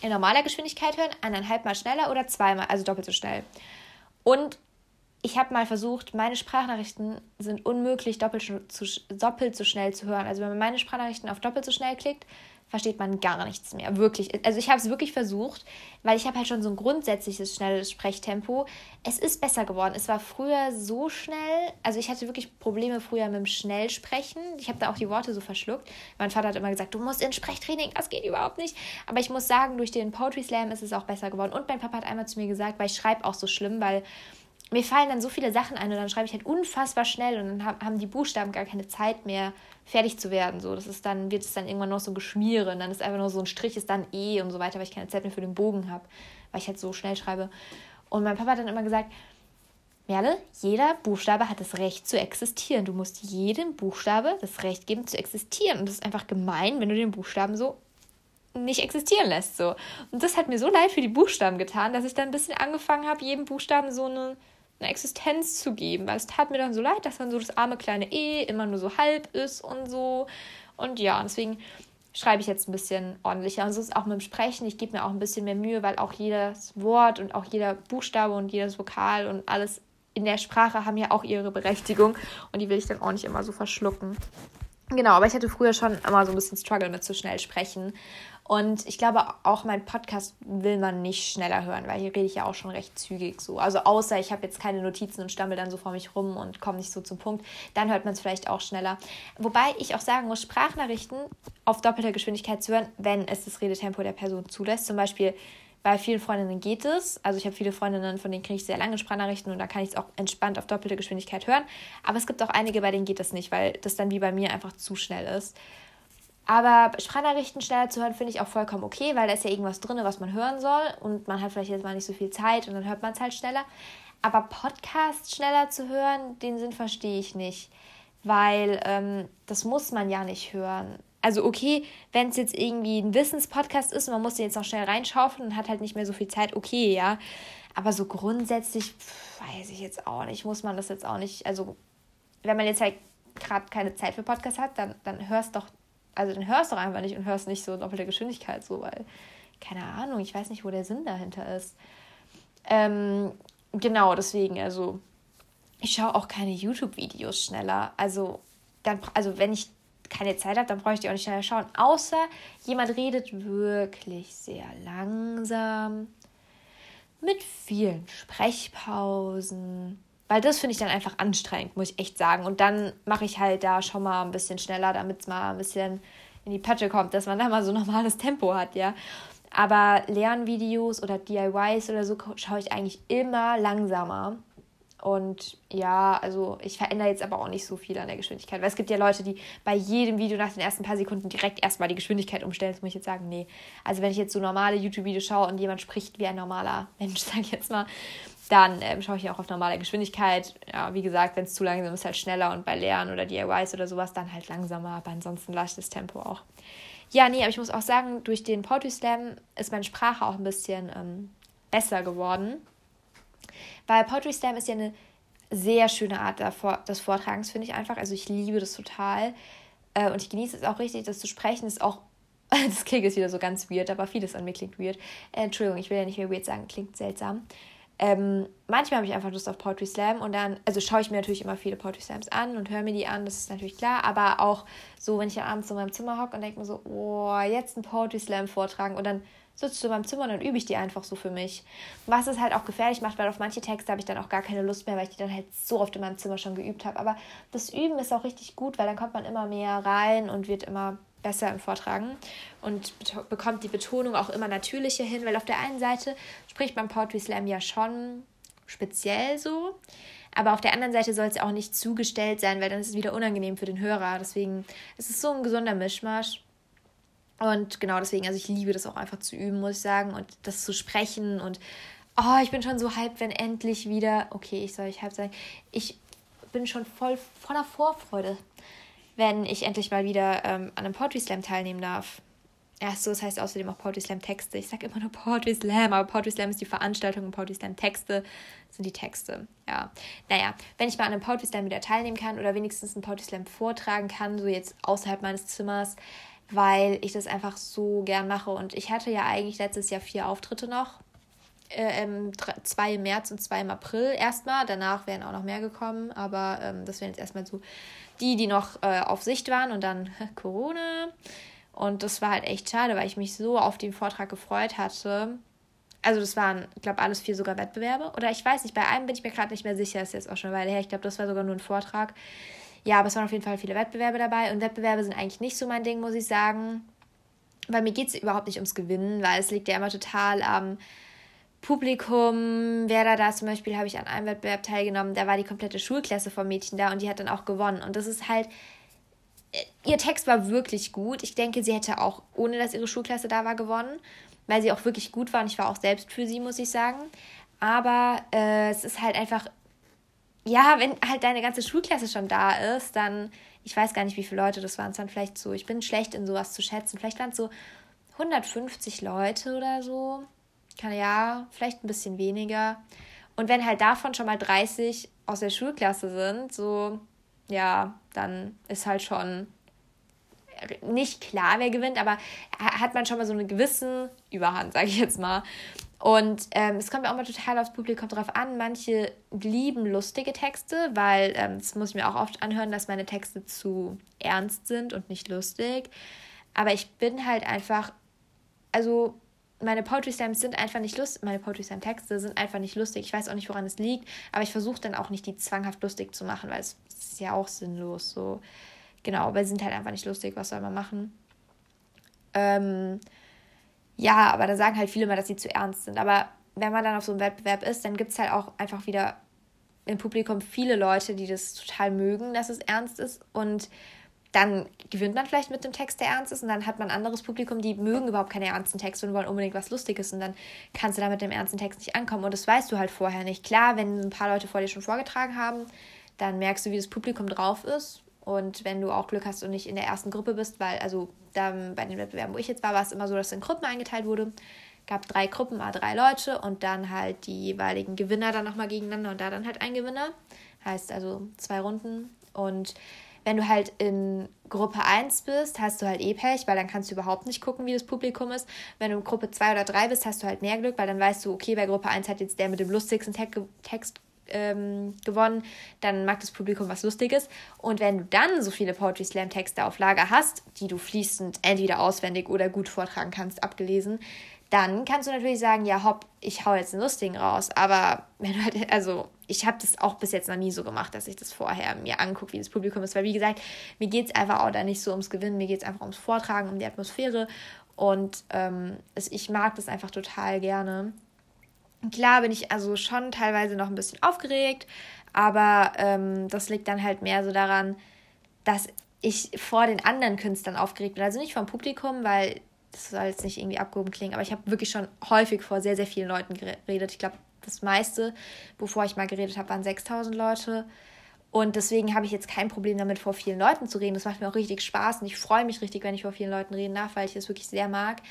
in normaler Geschwindigkeit hören, eineinhalb Mal schneller oder zweimal, also doppelt so schnell. Und ich habe mal versucht, meine Sprachnachrichten sind unmöglich doppelt, doppelt so schnell zu hören. Also wenn man meine Sprachnachrichten auf doppelt so schnell klickt, versteht man gar nichts mehr. Wirklich. Also ich habe es wirklich versucht, weil ich habe halt schon so ein grundsätzliches schnelles Sprechtempo. Es ist besser geworden. Es war früher so schnell. Also ich hatte wirklich Probleme früher mit dem Schnellsprechen. Ich habe da auch die Worte so verschluckt. Mein Vater hat immer gesagt, du musst in Sprechtraining, das geht überhaupt nicht. Aber ich muss sagen, durch den Poetry Slam ist es auch besser geworden. Und mein Papa hat einmal zu mir gesagt, weil ich schreibe auch so schlimm, weil mir fallen dann so viele Sachen ein und dann schreibe ich halt unfassbar schnell und dann haben die Buchstaben gar keine Zeit mehr, fertig zu werden. So, das ist dann, wird es dann irgendwann noch so geschmieren. Dann ist einfach nur so ein Strich, ist dann E und so weiter, weil ich keine Zeit mehr für den Bogen habe, weil ich halt so schnell schreibe. Und mein Papa hat dann immer gesagt, Merle, jeder Buchstabe hat das Recht zu existieren. Du musst jedem Buchstabe das Recht geben zu existieren. Und das ist einfach gemein, wenn du den Buchstaben so nicht existieren lässt. So. Und das hat mir so leid für die Buchstaben getan, dass ich dann ein bisschen angefangen habe, jedem Buchstaben so eine eine Existenz zu geben, weil es tat mir dann so leid, dass dann so das arme kleine E immer nur so halb ist und so. Und ja, deswegen schreibe ich jetzt ein bisschen ordentlicher. Und so ist es auch mit dem Sprechen. Ich gebe mir auch ein bisschen mehr Mühe, weil auch jedes Wort und auch jeder Buchstabe und jedes Vokal und alles in der Sprache haben ja auch ihre Berechtigung und die will ich dann auch nicht immer so verschlucken. Genau, aber ich hatte früher schon immer so ein bisschen Struggle mit zu schnell sprechen. Und ich glaube, auch mein Podcast will man nicht schneller hören, weil hier rede ich ja auch schon recht zügig so. Also außer ich habe jetzt keine Notizen und stammel dann so vor mich rum und komme nicht so zum Punkt, dann hört man es vielleicht auch schneller. Wobei ich auch sagen muss, Sprachnachrichten auf doppelter Geschwindigkeit zu hören, wenn es das Redetempo der Person zulässt. Zum Beispiel bei vielen Freundinnen geht es. Also ich habe viele Freundinnen, von denen kriege ich sehr lange Sprachnachrichten und da kann ich es auch entspannt auf doppelte Geschwindigkeit hören. Aber es gibt auch einige, bei denen geht das nicht, weil das dann wie bei mir einfach zu schnell ist. Aber Sprachnachrichten schneller zu hören, finde ich auch vollkommen okay, weil da ist ja irgendwas drin, was man hören soll und man hat vielleicht jetzt mal nicht so viel Zeit und dann hört man es halt schneller. Aber Podcasts schneller zu hören, den Sinn verstehe ich nicht, weil ähm, das muss man ja nicht hören. Also okay, wenn es jetzt irgendwie ein Wissenspodcast ist und man muss den jetzt noch schnell reinschaufeln und hat halt nicht mehr so viel Zeit, okay, ja. Aber so grundsätzlich pff, weiß ich jetzt auch nicht, muss man das jetzt auch nicht. Also wenn man jetzt halt gerade keine Zeit für Podcasts hat, dann, dann hörst doch also dann hörst du doch einfach nicht und hörst nicht so doppelte Geschwindigkeit so, weil, keine Ahnung, ich weiß nicht, wo der Sinn dahinter ist. Ähm, genau, deswegen, also ich schaue auch keine YouTube-Videos schneller. Also, dann, also wenn ich keine Zeit habe, dann brauche ich die auch nicht schneller schauen. Außer jemand redet wirklich sehr langsam, mit vielen Sprechpausen weil das finde ich dann einfach anstrengend, muss ich echt sagen. Und dann mache ich halt da schon mal ein bisschen schneller, damit es mal ein bisschen in die Pötte kommt, dass man da mal so normales Tempo hat, ja. Aber Lernvideos oder DIYs oder so schaue ich eigentlich immer langsamer. Und ja, also ich verändere jetzt aber auch nicht so viel an der Geschwindigkeit. Weil es gibt ja Leute, die bei jedem Video nach den ersten paar Sekunden direkt erstmal die Geschwindigkeit umstellen. Das muss ich jetzt sagen, nee. Also wenn ich jetzt so normale YouTube-Videos schaue und jemand spricht wie ein normaler Mensch, [LAUGHS] sage ich jetzt mal, dann ähm, schaue ich auch auf normale Geschwindigkeit. Ja, wie gesagt, wenn es zu langsam ist, halt schneller und bei Lernen oder DIYs oder sowas dann halt langsamer, aber ansonsten leichtes Tempo auch. Ja, nee, aber ich muss auch sagen, durch den Poetry Slam ist meine Sprache auch ein bisschen ähm, besser geworden. Weil Poetry Slam ist ja eine sehr schöne Art des Vortragens, finde ich einfach. Also ich liebe das total. Äh, und ich genieße es auch richtig, das zu sprechen. ist auch, [LAUGHS] das klingt jetzt wieder so ganz weird, aber vieles an mir klingt weird. Äh, Entschuldigung, ich will ja nicht mehr weird sagen, klingt seltsam. Ähm, manchmal habe ich einfach Lust auf Poetry Slam und dann, also schaue ich mir natürlich immer viele Poetry Slams an und höre mir die an, das ist natürlich klar, aber auch so, wenn ich dann abends in meinem Zimmer hocke und denke mir so, oh, jetzt ein Poetry Slam vortragen und dann sitzt du in meinem Zimmer und dann übe ich die einfach so für mich. Was es halt auch gefährlich macht, weil auf manche Texte habe ich dann auch gar keine Lust mehr, weil ich die dann halt so oft in meinem Zimmer schon geübt habe. Aber das Üben ist auch richtig gut, weil dann kommt man immer mehr rein und wird immer besser im Vortragen und bekommt die Betonung auch immer natürlicher hin, weil auf der einen Seite spricht man Poetry Slam ja schon speziell so, aber auf der anderen Seite soll es auch nicht zugestellt sein, weil dann ist es wieder unangenehm für den Hörer. Deswegen ist es so ein gesunder Mischmasch. Und genau deswegen, also ich liebe das auch einfach zu üben, muss ich sagen, und das zu sprechen und oh, ich bin schon so halb, wenn endlich wieder, okay, ich soll ich halb sagen, ich bin schon voll voller Vorfreude wenn ich endlich mal wieder ähm, an einem Poetry Slam teilnehmen darf. Ja, so, das heißt außerdem auch Poetry Slam Texte. Ich sage immer nur Poetry Slam, aber Poetry Slam ist die Veranstaltung und Poetry Slam Texte sind die Texte. Ja, naja, wenn ich mal an einem Poetry Slam wieder teilnehmen kann oder wenigstens einen Poetry Slam vortragen kann, so jetzt außerhalb meines Zimmers, weil ich das einfach so gern mache. Und ich hatte ja eigentlich letztes Jahr vier Auftritte noch. Äh, zwei im März und zwei im April erstmal. Danach wären auch noch mehr gekommen, aber ähm, das wären jetzt erstmal so die, die noch äh, auf Sicht waren und dann Corona. Und das war halt echt schade, weil ich mich so auf den Vortrag gefreut hatte. Also das waren, ich glaube, alles vier sogar Wettbewerbe. Oder ich weiß nicht, bei einem bin ich mir gerade nicht mehr sicher, ist jetzt auch schon eine Weile her. Ich glaube, das war sogar nur ein Vortrag. Ja, aber es waren auf jeden Fall viele Wettbewerbe dabei. Und Wettbewerbe sind eigentlich nicht so mein Ding, muss ich sagen. Weil mir geht es überhaupt nicht ums Gewinnen, weil es liegt ja immer total am Publikum. Wer da da zum Beispiel, habe ich an einem Wettbewerb teilgenommen, da war die komplette Schulklasse vom Mädchen da und die hat dann auch gewonnen. Und das ist halt äh, ihr Text war wirklich gut. Ich denke, sie hätte auch, ohne dass ihre Schulklasse da war, gewonnen, weil sie auch wirklich gut war. Und ich war auch selbst für sie, muss ich sagen. Aber äh, es ist halt einfach, ja, wenn halt deine ganze Schulklasse schon da ist, dann ich weiß gar nicht, wie viele Leute das waren. Es waren vielleicht so, ich bin schlecht in sowas zu schätzen. Vielleicht waren es so 150 Leute oder so. Ja, vielleicht ein bisschen weniger. Und wenn halt davon schon mal 30 aus der Schulklasse sind, so, ja, dann ist halt schon nicht klar, wer gewinnt, aber hat man schon mal so eine gewisse Überhand, sage ich jetzt mal. Und ähm, es kommt ja auch mal total aufs Publikum drauf an. Manche lieben lustige Texte, weil ähm, das muss ich mir auch oft anhören, dass meine Texte zu ernst sind und nicht lustig. Aber ich bin halt einfach, also meine Poetry Slams sind einfach nicht lustig, meine Poetry Slam Texte sind einfach nicht lustig. Ich weiß auch nicht, woran es liegt, aber ich versuche dann auch nicht, die zwanghaft lustig zu machen, weil es ist ja auch sinnlos. So, genau, weil sie sind halt einfach nicht lustig. Was soll man machen? Ähm, ja, aber da sagen halt viele mal, dass sie zu ernst sind. Aber wenn man dann auf so einem Wettbewerb ist, dann gibt es halt auch einfach wieder im Publikum viele Leute, die das total mögen, dass es ernst ist. Und dann gewinnt man vielleicht mit dem Text, der ernst ist. Und dann hat man ein anderes Publikum, die mögen überhaupt keine ernsten Texte und wollen unbedingt was Lustiges. Und dann kannst du da mit dem ernsten Text nicht ankommen. Und das weißt du halt vorher nicht. Klar, wenn ein paar Leute vor dir schon vorgetragen haben, dann merkst du, wie das Publikum drauf ist. Und wenn du auch Glück hast und nicht in der ersten Gruppe bist, weil, also dann bei den Wettbewerben, wo ich jetzt war, war es immer so, dass in Gruppen eingeteilt wurde. Gab drei Gruppen, a drei Leute und dann halt die jeweiligen Gewinner dann nochmal gegeneinander und da dann halt ein Gewinner. Heißt also zwei Runden. Und wenn du halt in Gruppe 1 bist, hast du halt eh Pech, weil dann kannst du überhaupt nicht gucken, wie das Publikum ist. Wenn du in Gruppe 2 oder 3 bist, hast du halt mehr Glück, weil dann weißt du, okay, bei Gruppe 1 hat jetzt der mit dem lustigsten Text ähm, gewonnen, dann mag das Publikum was Lustiges. Und wenn du dann so viele Poetry Slam Texte auf Lager hast, die du fließend entweder auswendig oder gut vortragen kannst, abgelesen, dann kannst du natürlich sagen, ja, hopp, ich hau jetzt einen lustigen raus. Aber wenn halt, also ich habe das auch bis jetzt noch nie so gemacht, dass ich das vorher mir angucke, wie das Publikum ist. Weil wie gesagt, mir geht es einfach auch da nicht so ums Gewinnen, mir geht es einfach ums Vortragen, um die Atmosphäre. Und ähm, ich mag das einfach total gerne. Klar bin ich also schon teilweise noch ein bisschen aufgeregt, aber ähm, das liegt dann halt mehr so daran, dass ich vor den anderen Künstlern aufgeregt bin. Also nicht vom Publikum, weil das soll jetzt nicht irgendwie abgehoben klingen, aber ich habe wirklich schon häufig vor sehr, sehr vielen Leuten geredet. Ich glaube, das meiste, bevor ich mal geredet habe, waren 6000 Leute. Und deswegen habe ich jetzt kein Problem damit, vor vielen Leuten zu reden. Das macht mir auch richtig Spaß und ich freue mich richtig, wenn ich vor vielen Leuten reden darf, weil ich das wirklich sehr mag.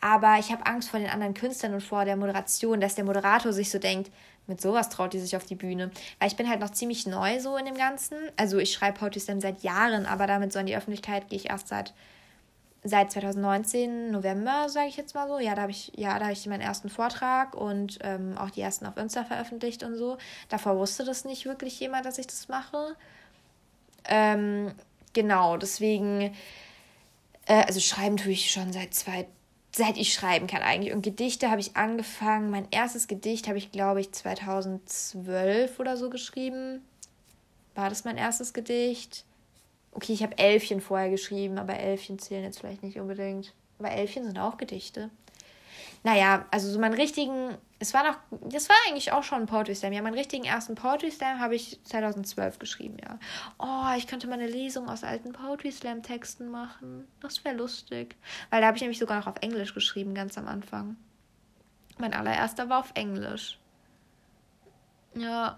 Aber ich habe Angst vor den anderen Künstlern und vor der Moderation, dass der Moderator sich so denkt, mit sowas traut die sich auf die Bühne. Weil ich bin halt noch ziemlich neu so in dem Ganzen. Also ich schreibe Poetry Slam seit Jahren, aber damit so in die Öffentlichkeit gehe ich erst seit, seit 2019, November, sage ich jetzt mal so. Ja, da habe ich, ja, da ich meinen ersten Vortrag und ähm, auch die ersten auf Insta veröffentlicht und so. Davor wusste das nicht wirklich jemand, dass ich das mache. Ähm, genau, deswegen, äh, also schreiben tue ich schon seit zwei, seit ich schreiben kann eigentlich. Und Gedichte habe ich angefangen. Mein erstes Gedicht habe ich, glaube ich, 2012 oder so geschrieben. War das mein erstes Gedicht? Okay, ich habe Elfchen vorher geschrieben, aber Elfchen zählen jetzt vielleicht nicht unbedingt. Aber Elfchen sind auch Gedichte. Naja, also so meinen richtigen, es war noch, das war eigentlich auch schon ein Poetry Slam. Ja, meinen richtigen ersten Poetry Slam habe ich 2012 geschrieben, ja. Oh, ich könnte mal eine Lesung aus alten Poetry Slam Texten machen. Das wäre lustig. Weil da habe ich nämlich sogar noch auf Englisch geschrieben, ganz am Anfang. Mein allererster war auf Englisch. Ja.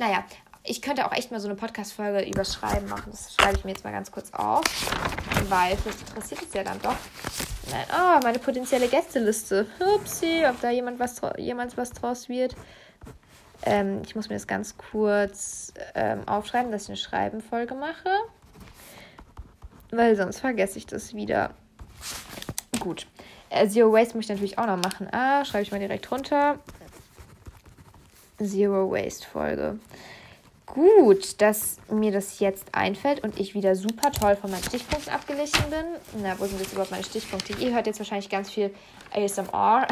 Naja, ich könnte auch echt mal so eine Podcast-Folge über Schreiben machen. Das schreibe ich mir jetzt mal ganz kurz auf. Weil vielleicht interessiert es ja dann doch. Ah, oh, meine potenzielle Gästeliste. Upsi, ob da jemand was, jemand was draus wird. Ähm, ich muss mir das ganz kurz ähm, aufschreiben, dass ich eine Schreibenfolge mache. Weil sonst vergesse ich das wieder. Gut. Äh, Zero Waste möchte ich natürlich auch noch machen. Ah, schreibe ich mal direkt runter. Zero Waste Folge. Gut, dass mir das jetzt einfällt und ich wieder super toll von meinen Stichpunkten abgelichen bin. Na, wo sind jetzt überhaupt meine Stichpunkte? Ihr hört jetzt wahrscheinlich ganz viel ASMR.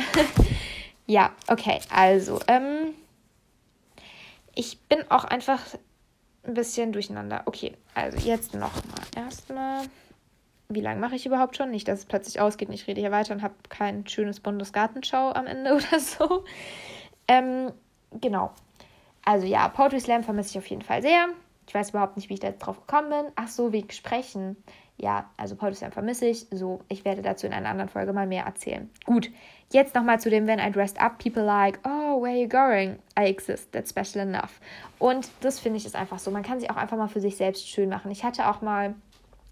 [LAUGHS] ja, okay, also, ähm, ich bin auch einfach ein bisschen durcheinander. Okay, also jetzt nochmal. Erstmal, wie lange mache ich überhaupt schon? Nicht, dass es plötzlich ausgeht und ich rede hier weiter und habe kein schönes Bundesgartenschau am Ende [LAUGHS] oder so. Ähm, genau. Also ja, Poetry Slam vermisse ich auf jeden Fall sehr. Ich weiß überhaupt nicht, wie ich da drauf gekommen bin. Ach so, wegen Sprechen. Ja, also Poetry Slam vermisse ich. So, ich werde dazu in einer anderen Folge mal mehr erzählen. Gut, jetzt nochmal zu dem When I dressed up, people like, oh, where are you going? I exist, that's special enough. Und das finde ich ist einfach so. Man kann sich auch einfach mal für sich selbst schön machen. Ich hatte auch mal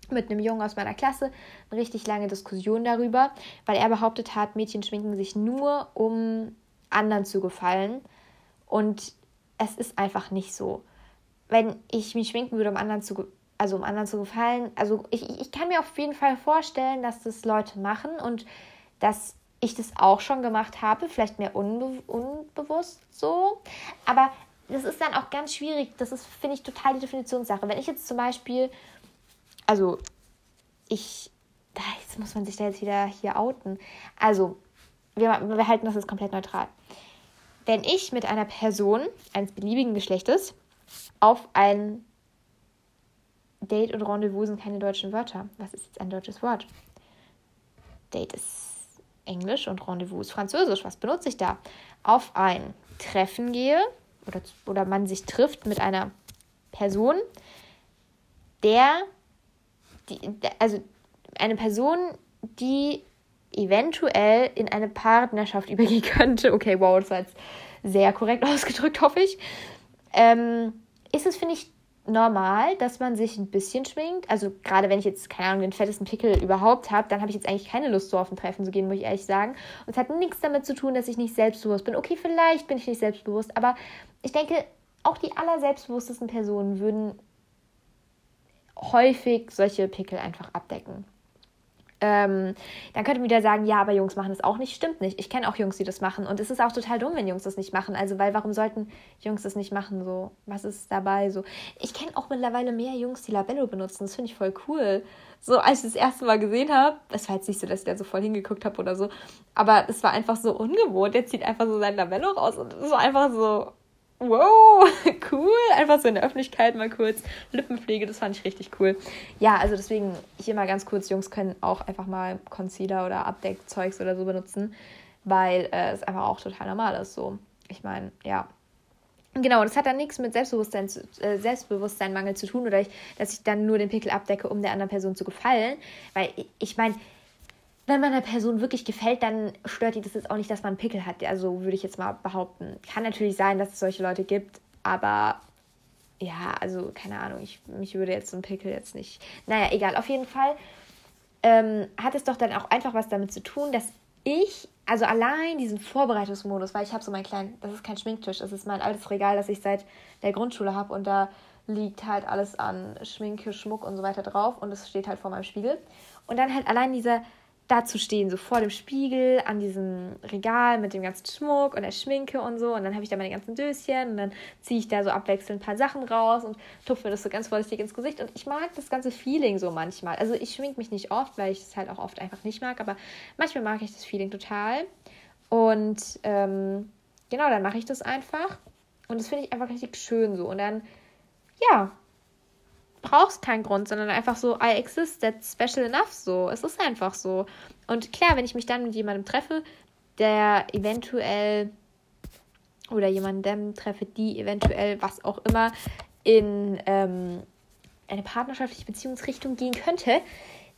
mit einem Jungen aus meiner Klasse eine richtig lange Diskussion darüber, weil er behauptet hat, Mädchen schminken sich nur, um anderen zu gefallen. Und es ist einfach nicht so. Wenn ich mich schminken würde, um anderen zu, also um anderen zu gefallen, also ich, ich kann mir auf jeden Fall vorstellen, dass das Leute machen und dass ich das auch schon gemacht habe, vielleicht mehr unbe unbewusst so. Aber das ist dann auch ganz schwierig. Das ist, finde ich, total die Definitionssache. Wenn ich jetzt zum Beispiel, also ich, jetzt muss man sich da jetzt wieder hier outen. Also, wir, wir halten das jetzt komplett neutral wenn ich mit einer Person eines beliebigen Geschlechtes auf ein Date und Rendezvous sind keine deutschen Wörter. Was ist jetzt ein deutsches Wort? Date ist Englisch und Rendezvous ist Französisch. Was benutze ich da? Auf ein Treffen gehe oder, oder man sich trifft mit einer Person, der, die, also eine Person, die eventuell in eine Partnerschaft [LAUGHS] übergehen könnte, okay, wow, das war jetzt sehr korrekt [LAUGHS] ausgedrückt, hoffe ich, ähm, ist es, finde ich, normal, dass man sich ein bisschen schminkt. Also gerade wenn ich jetzt, keine Ahnung, den fettesten Pickel überhaupt habe, dann habe ich jetzt eigentlich keine Lust, so auf ein Treffen zu gehen, muss ich ehrlich sagen. Und es hat nichts damit zu tun, dass ich nicht selbstbewusst bin. Okay, vielleicht bin ich nicht selbstbewusst, aber ich denke, auch die allerselbstbewusstesten Personen würden häufig solche Pickel einfach abdecken. Ähm, dann könnte man wieder sagen, ja, aber Jungs machen das auch nicht. Stimmt nicht. Ich kenne auch Jungs, die das machen. Und es ist auch total dumm, wenn Jungs das nicht machen. Also, weil warum sollten Jungs das nicht machen? So, was ist dabei? So, ich kenne auch mittlerweile mehr Jungs, die Labello benutzen. Das finde ich voll cool. So, als ich das erste Mal gesehen habe, es war jetzt nicht so, dass ich da so voll hingeguckt habe oder so, aber es war einfach so ungewohnt. Der zieht einfach so sein Labello raus und es war einfach so, wow, [LAUGHS] cool. Einfach so in der Öffentlichkeit mal kurz Lippenpflege, das fand ich richtig cool. Ja, also deswegen hier mal ganz kurz, Jungs können auch einfach mal Concealer oder Abdeckzeugs oder so benutzen, weil äh, es einfach auch total normal ist. So, ich meine, ja. Genau, das hat dann nichts mit Selbstbewusstsein, äh, Selbstbewusstseinmangel zu tun oder ich, dass ich dann nur den Pickel abdecke, um der anderen Person zu gefallen. Weil ich meine, wenn man einer Person wirklich gefällt, dann stört die das jetzt auch nicht, dass man einen Pickel hat. Also würde ich jetzt mal behaupten. Kann natürlich sein, dass es solche Leute gibt, aber ja, also keine Ahnung, ich, mich würde jetzt so ein Pickel jetzt nicht. Naja, egal, auf jeden Fall ähm, hat es doch dann auch einfach was damit zu tun, dass ich, also allein diesen Vorbereitungsmodus, weil ich habe so meinen kleinen, das ist kein Schminktisch, das ist mein altes Regal, das ich seit der Grundschule habe und da liegt halt alles an Schminke, Schmuck und so weiter drauf und es steht halt vor meinem Spiegel. Und dann halt allein dieser da zu stehen, so vor dem Spiegel, an diesem Regal mit dem ganzen Schmuck und der Schminke und so. Und dann habe ich da meine ganzen Döschen und dann ziehe ich da so abwechselnd ein paar Sachen raus und tupfe das so ganz vorsichtig ins Gesicht. Und ich mag das ganze Feeling so manchmal. Also ich schminke mich nicht oft, weil ich es halt auch oft einfach nicht mag, aber manchmal mag ich das Feeling total. Und ähm, genau, dann mache ich das einfach. Und das finde ich einfach richtig schön so. Und dann, ja, brauchst keinen Grund, sondern einfach so, I exist, that's special enough, so. Es ist einfach so. Und klar, wenn ich mich dann mit jemandem treffe, der eventuell oder jemandem treffe, die eventuell, was auch immer, in ähm, eine partnerschaftliche Beziehungsrichtung gehen könnte,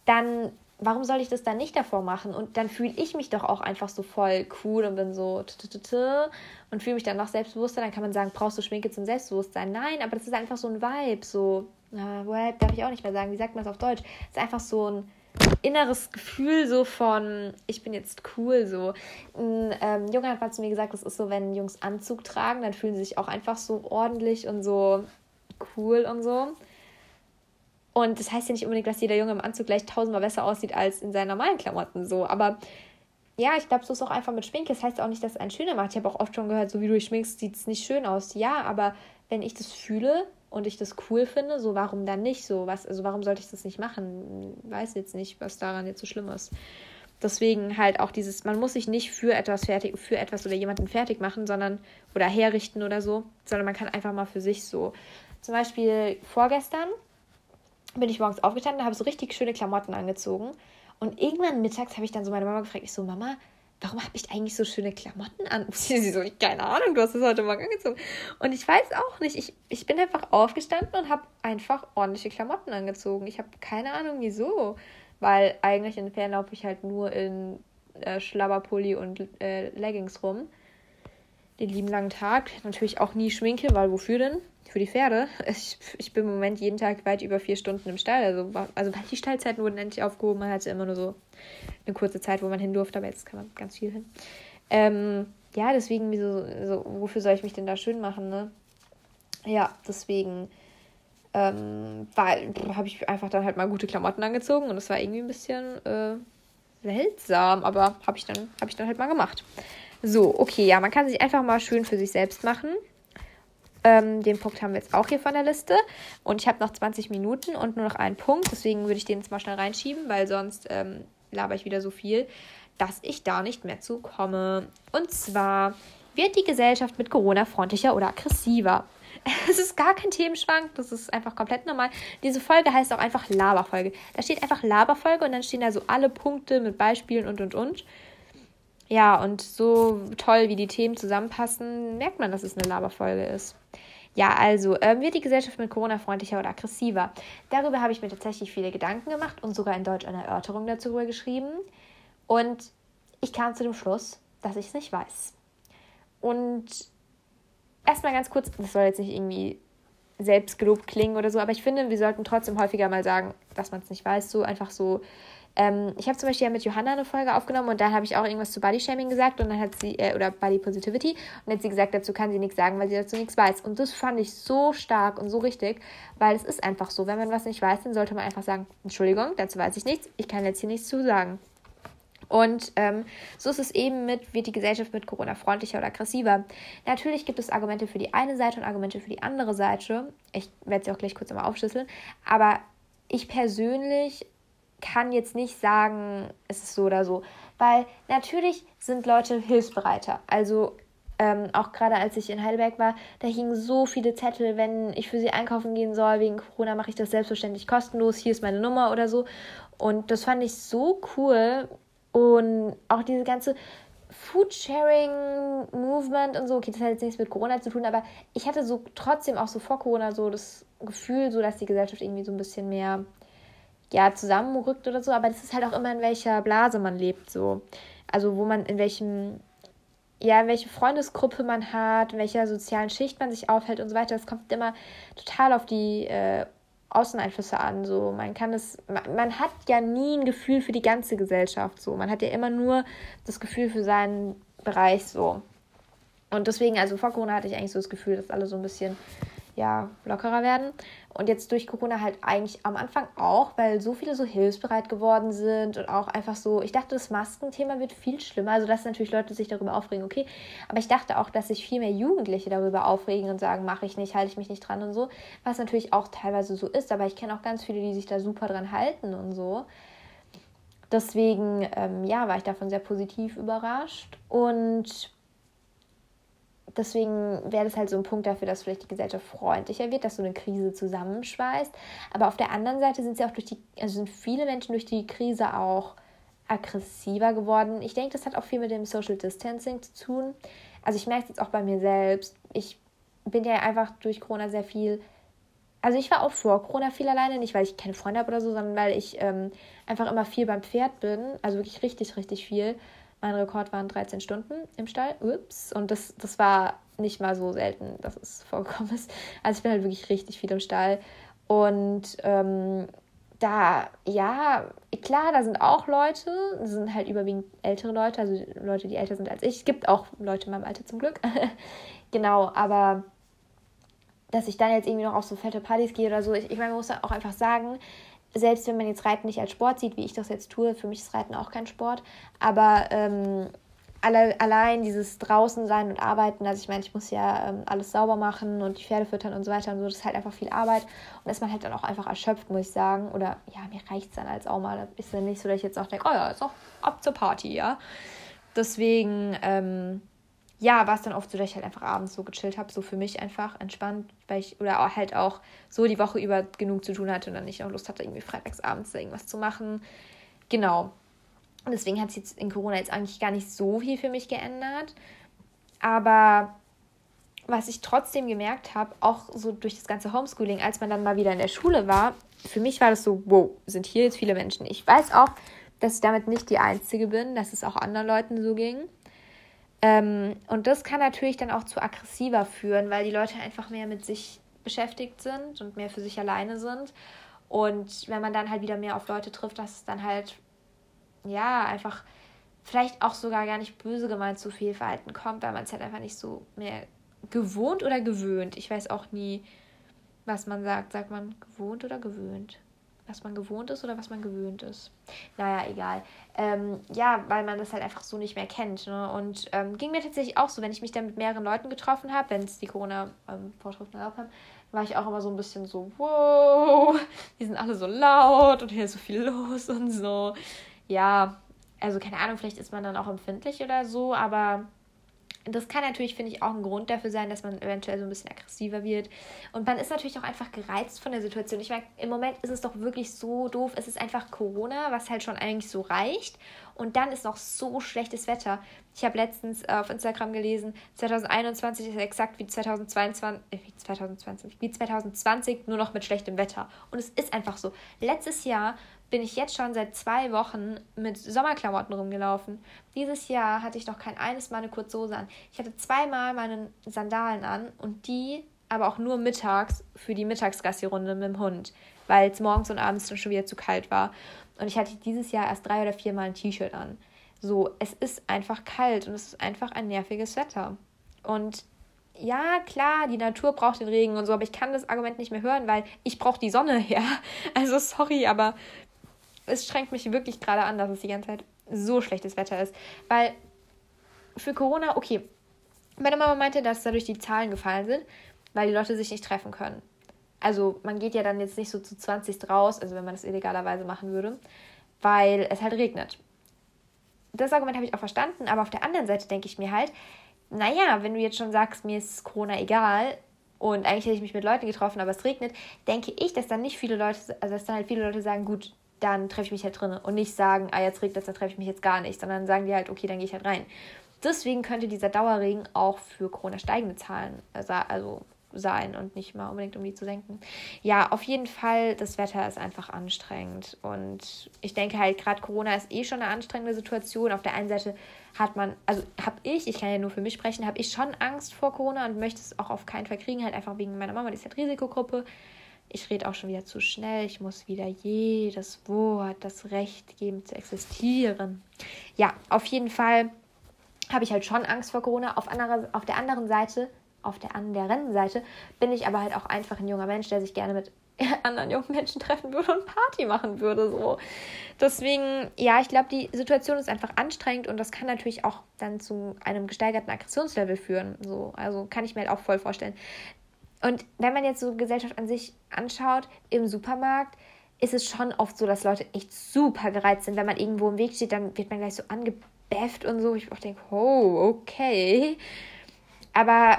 dann warum soll ich das dann nicht davor machen? Und dann fühle ich mich doch auch einfach so voll cool und bin so und fühle mich dann noch selbstbewusster. Dann kann man sagen, brauchst du Schminke zum Selbstbewusstsein? Nein, aber das ist einfach so ein Vibe, so na, Vibe darf ich auch nicht mehr sagen. Wie sagt man das auf Deutsch? Es ist einfach so ein inneres Gefühl so von, ich bin jetzt cool so. Ein ähm, Junge hat mal zu mir gesagt, das ist so, wenn Jungs Anzug tragen, dann fühlen sie sich auch einfach so ordentlich und so cool und so. Und das heißt ja nicht unbedingt, dass jeder Junge im Anzug gleich tausendmal besser aussieht als in seinen normalen Klamotten so. Aber ja, ich glaube, so ist auch einfach mit Schminke. Das heißt auch nicht, dass es einen schöner macht. Ich habe auch oft schon gehört, so wie du dich schminkst, sieht es nicht schön aus. Ja, aber wenn ich das fühle und ich das cool finde, so warum dann nicht so? Was, also warum sollte ich das nicht machen? Weiß jetzt nicht, was daran jetzt so schlimm ist. Deswegen halt auch dieses, man muss sich nicht für etwas fertig, für etwas oder jemanden fertig machen, sondern oder herrichten oder so, sondern man kann einfach mal für sich so. Zum Beispiel vorgestern bin ich morgens aufgestanden, habe so richtig schöne Klamotten angezogen und irgendwann mittags habe ich dann so meine Mama gefragt, ich so, Mama, warum habe ich eigentlich so schöne Klamotten an? [LAUGHS] Sie so, keine Ahnung, du hast es heute Morgen angezogen. Und ich weiß auch nicht, ich, ich bin einfach aufgestanden und habe einfach ordentliche Klamotten angezogen. Ich habe keine Ahnung, wieso. Weil eigentlich in Ferien laufe ich halt nur in äh, Schlabberpulli und äh, Leggings rum. Den lieben langen Tag. Natürlich auch nie Schminke, weil wofür denn? Für die Pferde. [LAUGHS] Ich, ich bin im Moment jeden Tag weit über vier Stunden im Stall. Also, also weil die Stallzeiten wurden endlich aufgehoben. Man hatte immer nur so eine kurze Zeit, wo man hin durfte, aber jetzt kann man ganz viel hin. Ähm, ja, deswegen, wieso, so, wofür soll ich mich denn da schön machen, ne? Ja, deswegen ähm, habe ich einfach dann halt mal gute Klamotten angezogen und es war irgendwie ein bisschen äh, seltsam, aber habe ich, hab ich dann halt mal gemacht. So, okay, ja, man kann sich einfach mal schön für sich selbst machen. Ähm, den Punkt haben wir jetzt auch hier von der Liste. Und ich habe noch 20 Minuten und nur noch einen Punkt. Deswegen würde ich den jetzt mal schnell reinschieben, weil sonst ähm, laber ich wieder so viel, dass ich da nicht mehr zu komme. Und zwar wird die Gesellschaft mit Corona freundlicher oder aggressiver. [LAUGHS] Es ist gar kein Themenschwank, das ist einfach komplett normal. Diese Folge heißt auch einfach Laberfolge. Da steht einfach Laberfolge und dann stehen da so alle Punkte mit Beispielen und und und. Ja, und so toll, wie die Themen zusammenpassen, merkt man, dass es eine Laberfolge ist. Ja, also ähm, wird die Gesellschaft mit Corona freundlicher oder aggressiver? Darüber habe ich mir tatsächlich viele Gedanken gemacht und sogar in Deutsch eine Erörterung dazu geschrieben. Und ich kam zu dem Schluss, dass ich es nicht weiß. Und erstmal ganz kurz, das soll jetzt nicht irgendwie selbstgelobt klingen oder so, aber ich finde, wir sollten trotzdem häufiger mal sagen, dass man es nicht weiß, so einfach so ähm, ich habe zum Beispiel ja mit Johanna eine Folge aufgenommen und da habe ich auch irgendwas zu Bodyshaming gesagt und dann hat sie, äh, oder Body Positivity, und dann hat sie gesagt, dazu kann sie nichts sagen, weil sie dazu nichts weiß. Und das fand ich so stark und so richtig, weil es ist einfach so, wenn man was nicht weiß, dann sollte man einfach sagen, Entschuldigung, dazu weiß ich nichts, ich kann jetzt hier nichts zu sagen. Und ähm, so ist es eben mit, wird die Gesellschaft mit Corona freundlicher oder aggressiver. Natürlich gibt es Argumente für die eine Seite und Argumente für die andere Seite. Ich werde sie auch gleich kurz einmal aufschlüsseln. Aber ich persönlich kann jetzt nicht sagen, es ist so oder so. Weil natürlich sind Leute hilfsbereiter. Also ähm, auch gerade als ich in Heidelberg war, da hingen so viele Zettel, wenn ich für sie einkaufen gehen soll, wegen Corona mache ich das selbstverständlich kostenlos, hier ist meine Nummer oder so. Und das fand ich so cool. Und auch diese ganze Food-Sharing-Movement und so, okay, das hat jetzt nichts mit Corona zu tun, aber ich hatte so trotzdem auch so vor Corona so das Gefühl, so dass die Gesellschaft irgendwie so ein bisschen mehr ja, zusammenrückt oder so, aber das ist halt auch immer in welcher Blase man lebt, so. Also wo man, in welchem, ja, welche Freundesgruppe man hat, in welcher sozialen Schicht man sich aufhält und so weiter. Das kommt immer total auf die äh, Außeneinflüsse an. So, man kann es, man, man, hat ja nie ein Gefühl für die ganze Gesellschaft. So, man hat ja immer nur das Gefühl für seinen Bereich so. Und deswegen, also vor Corona hatte ich eigentlich so das Gefühl, dass alle so ein bisschen ja, lockerer werden. Und jetzt durch Corona halt eigentlich am Anfang auch, weil so viele so hilfsbereit geworden sind und auch einfach so, ich dachte, das Maskenthema wird viel schlimmer. Also, dass natürlich Leute sich darüber aufregen, okay. Aber ich dachte auch, dass sich viel mehr Jugendliche darüber aufregen und sagen, mache ich nicht, halte ich mich nicht dran und so. Was natürlich auch teilweise so ist, aber ich kenne auch ganz viele, die sich da super dran halten und so. Deswegen, ähm, ja, war ich davon sehr positiv überrascht. Und deswegen wäre das halt so ein Punkt dafür, dass vielleicht die Gesellschaft freundlicher wird, dass so eine Krise zusammenschweißt. Aber auf der anderen Seite sind sie auch durch die, also sind viele Menschen durch die Krise auch aggressiver geworden. Ich denke, das hat auch viel mit dem Social Distancing zu tun. Also ich merke es jetzt auch bei mir selbst. Ich bin ja einfach durch Corona sehr viel. Also ich war auch vor Corona viel alleine, nicht weil ich keine Freunde habe oder so, sondern weil ich ähm, einfach immer viel beim Pferd bin. Also wirklich richtig, richtig viel. Mein Rekord waren 13 Stunden im Stall. Ups. Und das, das war nicht mal so selten, dass es [LAUGHS] vorgekommen ist. Also ich bin halt wirklich richtig viel im Stall. Und ähm, da, ja, klar, da sind auch Leute, das sind halt überwiegend ältere Leute, also Leute, die älter sind als ich. Es gibt auch Leute in meinem Alter zum Glück. [LAUGHS] genau, aber dass ich dann jetzt irgendwie noch auf so fette Partys gehe oder so, ich, ich meine, man muss auch einfach sagen, selbst wenn man jetzt Reiten nicht als Sport sieht, wie ich das jetzt tue, für mich ist Reiten auch kein Sport, aber ähm, alle, allein dieses draußen sein und arbeiten, also ich meine, ich muss ja ähm, alles sauber machen und die Pferde füttern und so weiter und so, das ist halt einfach viel Arbeit und ist man halt dann auch einfach erschöpft, muss ich sagen. Oder ja, mir reicht es dann als auch mal. Ist ja nicht so, dass ich jetzt auch denke, oh ja, ist auch ab zur Party, ja. Deswegen, ähm, ja, war es dann oft so, dass ich halt einfach abends so gechillt habe, so für mich einfach entspannt, weil ich, oder halt auch so die Woche über genug zu tun hatte und dann nicht noch Lust hatte, irgendwie freitagsabends irgendwas zu machen. Genau. Und deswegen hat sich jetzt in Corona jetzt eigentlich gar nicht so viel für mich geändert. Aber was ich trotzdem gemerkt habe, auch so durch das ganze Homeschooling, als man dann mal wieder in der Schule war, für mich war das so, wow, sind hier jetzt viele Menschen. Ich weiß auch, dass ich damit nicht die Einzige bin, dass es auch anderen Leuten so ging. Ähm, und das kann natürlich dann auch zu aggressiver führen, weil die Leute einfach mehr mit sich beschäftigt sind und mehr für sich alleine sind. Und wenn man dann halt wieder mehr auf Leute trifft, dass es dann halt, ja, einfach vielleicht auch sogar gar nicht böse gemeint zu viel Verhalten kommt, weil man es halt einfach nicht so mehr gewohnt oder gewöhnt. Ich weiß auch nie, was man sagt. Sagt man gewohnt oder gewöhnt? Was man gewohnt ist oder was man gewöhnt ist. Naja, egal. Ähm, ja, weil man das halt einfach so nicht mehr kennt. Ne? Und ähm, ging mir tatsächlich auch so, wenn ich mich dann mit mehreren Leuten getroffen habe, wenn es die Corona-Vorschriften ähm, erlaubt haben, war ich auch immer so ein bisschen so, wow, die sind alle so laut und hier ist so viel los und so. Ja, also keine Ahnung, vielleicht ist man dann auch empfindlich oder so, aber das kann natürlich, finde ich, auch ein Grund dafür sein, dass man eventuell so ein bisschen aggressiver wird. Und man ist natürlich auch einfach gereizt von der Situation. Ich meine, im Moment ist es doch wirklich so doof. Es ist einfach Corona, was halt schon eigentlich so reicht. Und dann ist noch so schlechtes Wetter. Ich habe letztens äh, auf Instagram gelesen, 2021 ist exakt wie 2022, äh, wie 2020, wie 2020, nur noch mit schlechtem Wetter. Und es ist einfach so. Letztes Jahr bin ich jetzt schon seit zwei Wochen mit Sommerklamotten rumgelaufen. Dieses Jahr hatte ich noch kein eines Mal eine Kurzhose an. Ich hatte zweimal meine Sandalen an und die aber auch nur mittags für die Mittagsgassi-Runde mit dem Hund, weil es morgens und abends dann schon wieder zu kalt war. Und ich hatte dieses Jahr erst drei oder viermal ein T-Shirt an. So, es ist einfach kalt und es ist einfach ein nerviges Wetter. Und ja, klar, die Natur braucht den Regen und so, aber ich kann das Argument nicht mehr hören, weil ich brauche die Sonne, [LAUGHS] ja. Also sorry, aber es strengt mich wirklich gerade an, dass es die ganze Zeit so schlechtes Wetter ist. Weil für Corona, okay, meine Mama meinte, dass dadurch die Zahlen gefallen sind, weil die Leute sich nicht treffen können. Also man geht ja dann jetzt nicht so zu 20 raus, also wenn man das illegalerweise machen würde, weil es halt regnet. Das Argument habe ich auch verstanden, aber auf der anderen Seite denke ich mir halt, naja, wenn du jetzt schon sagst, mir ist Corona egal und eigentlich hätte ich mich mit Leuten getroffen, aber es regnet, denke ich, dass dann nicht viele Leute, also dass dann halt viele Leute sagen, gut, dann treffe ich mich halt drin und nicht sagen, ah, jetzt regnet es, dann treffe ich mich jetzt gar nicht, sondern sagen die halt, okay, dann gehe ich halt rein. Deswegen könnte dieser Dauerregen auch für Corona steigende Zahlen äh, also sein und nicht mal unbedingt um die zu senken. Ja, auf jeden Fall, das Wetter ist einfach anstrengend und ich denke halt, gerade Corona ist eh schon eine anstrengende Situation. Auf der einen Seite hat man, also habe ich, ich kann ja nur für mich sprechen, habe ich schon Angst vor Corona und möchte es auch auf keinen Fall kriegen, halt einfach wegen meiner Mama, die ist halt Risikogruppe ich rede auch schon wieder zu schnell. Ich muss wieder jedes Wort das Recht geben zu existieren. Ja, auf jeden Fall habe ich halt schon Angst vor Corona. Auf, andere, auf der anderen Seite, auf der anderen Seite, bin ich aber halt auch einfach ein junger Mensch, der sich gerne mit [LAUGHS] anderen jungen Menschen treffen würde und Party machen würde. So. Deswegen, ja, ich glaube, die Situation ist einfach anstrengend und das kann natürlich auch dann zu einem gesteigerten Aggressionslevel führen. So. Also kann ich mir halt auch voll vorstellen. Und wenn man jetzt so Gesellschaft an sich anschaut, im Supermarkt, ist es schon oft so, dass Leute echt super gereizt sind. Wenn man irgendwo im Weg steht, dann wird man gleich so angebefft und so. Ich auch denke, oh, okay. Aber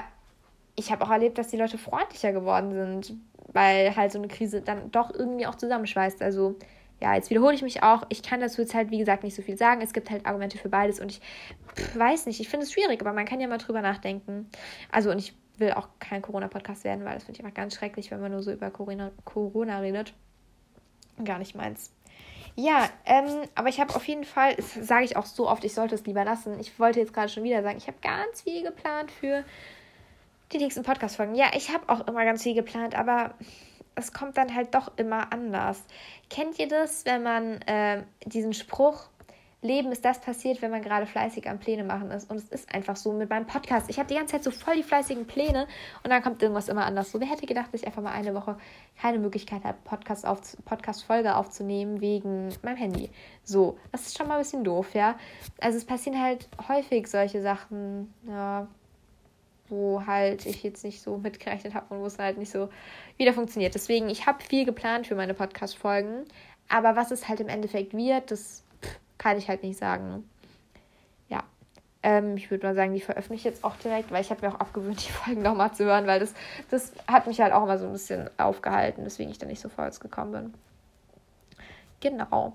ich habe auch erlebt, dass die Leute freundlicher geworden sind, weil halt so eine Krise dann doch irgendwie auch zusammenschweißt. Also ja, jetzt wiederhole ich mich auch. Ich kann dazu jetzt halt, wie gesagt, nicht so viel sagen. Es gibt halt Argumente für beides und ich pff, weiß nicht, ich finde es schwierig, aber man kann ja mal drüber nachdenken. Also, und ich will auch kein Corona-Podcast werden, weil das finde ich einfach ganz schrecklich, wenn man nur so über Corona, Corona redet. Gar nicht meins. Ja, ähm, aber ich habe auf jeden Fall, das sage ich auch so oft, ich sollte es lieber lassen. Ich wollte jetzt gerade schon wieder sagen, ich habe ganz viel geplant für die nächsten Podcast-Folgen. Ja, ich habe auch immer ganz viel geplant, aber es kommt dann halt doch immer anders. Kennt ihr das, wenn man äh, diesen Spruch, Leben ist das passiert, wenn man gerade fleißig am Pläne machen ist. Und es ist einfach so mit meinem Podcast. Ich habe die ganze Zeit so voll die fleißigen Pläne und dann kommt irgendwas immer anders. So, wer hätte gedacht, dass ich einfach mal eine Woche keine Möglichkeit habe, Podcast auf, Podcast-Folge aufzunehmen wegen meinem Handy. So, das ist schon mal ein bisschen doof, ja. Also es passieren halt häufig solche Sachen, ja, wo halt ich jetzt nicht so mitgerechnet habe und wo es halt nicht so wieder funktioniert. Deswegen, ich habe viel geplant für meine Podcast-Folgen, aber was es halt im Endeffekt wird, das kann ich halt nicht sagen. Ja. Ähm, ich würde mal sagen, die veröffentliche ich jetzt auch direkt, weil ich habe mir auch abgewöhnt, [LAUGHS] die Folgen nochmal zu hören, weil das, das hat mich halt auch immer so ein bisschen aufgehalten, weswegen ich da nicht so vorwärts gekommen bin. Genau.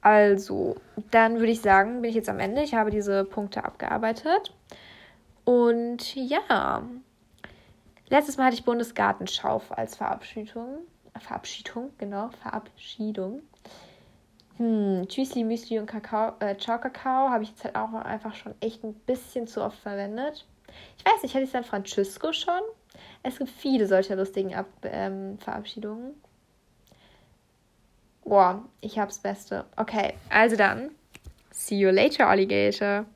Also, dann würde ich sagen, bin ich jetzt am Ende. Ich habe diese Punkte abgearbeitet. Und ja, letztes Mal hatte ich Bundesgartenschau als Verabschiedung. Verabschiedung, genau, Verabschiedung. Hm, Tschüssli, Müsli und Kakao, äh, Ciao Kakao habe ich jetzt halt auch einfach schon echt ein bisschen zu oft verwendet. Ich weiß nicht, hatte ich San Francisco schon? Es gibt viele solcher lustigen Ab ähm, Verabschiedungen. Boah, ich hab's Beste. Okay, also dann. See you later, Alligator.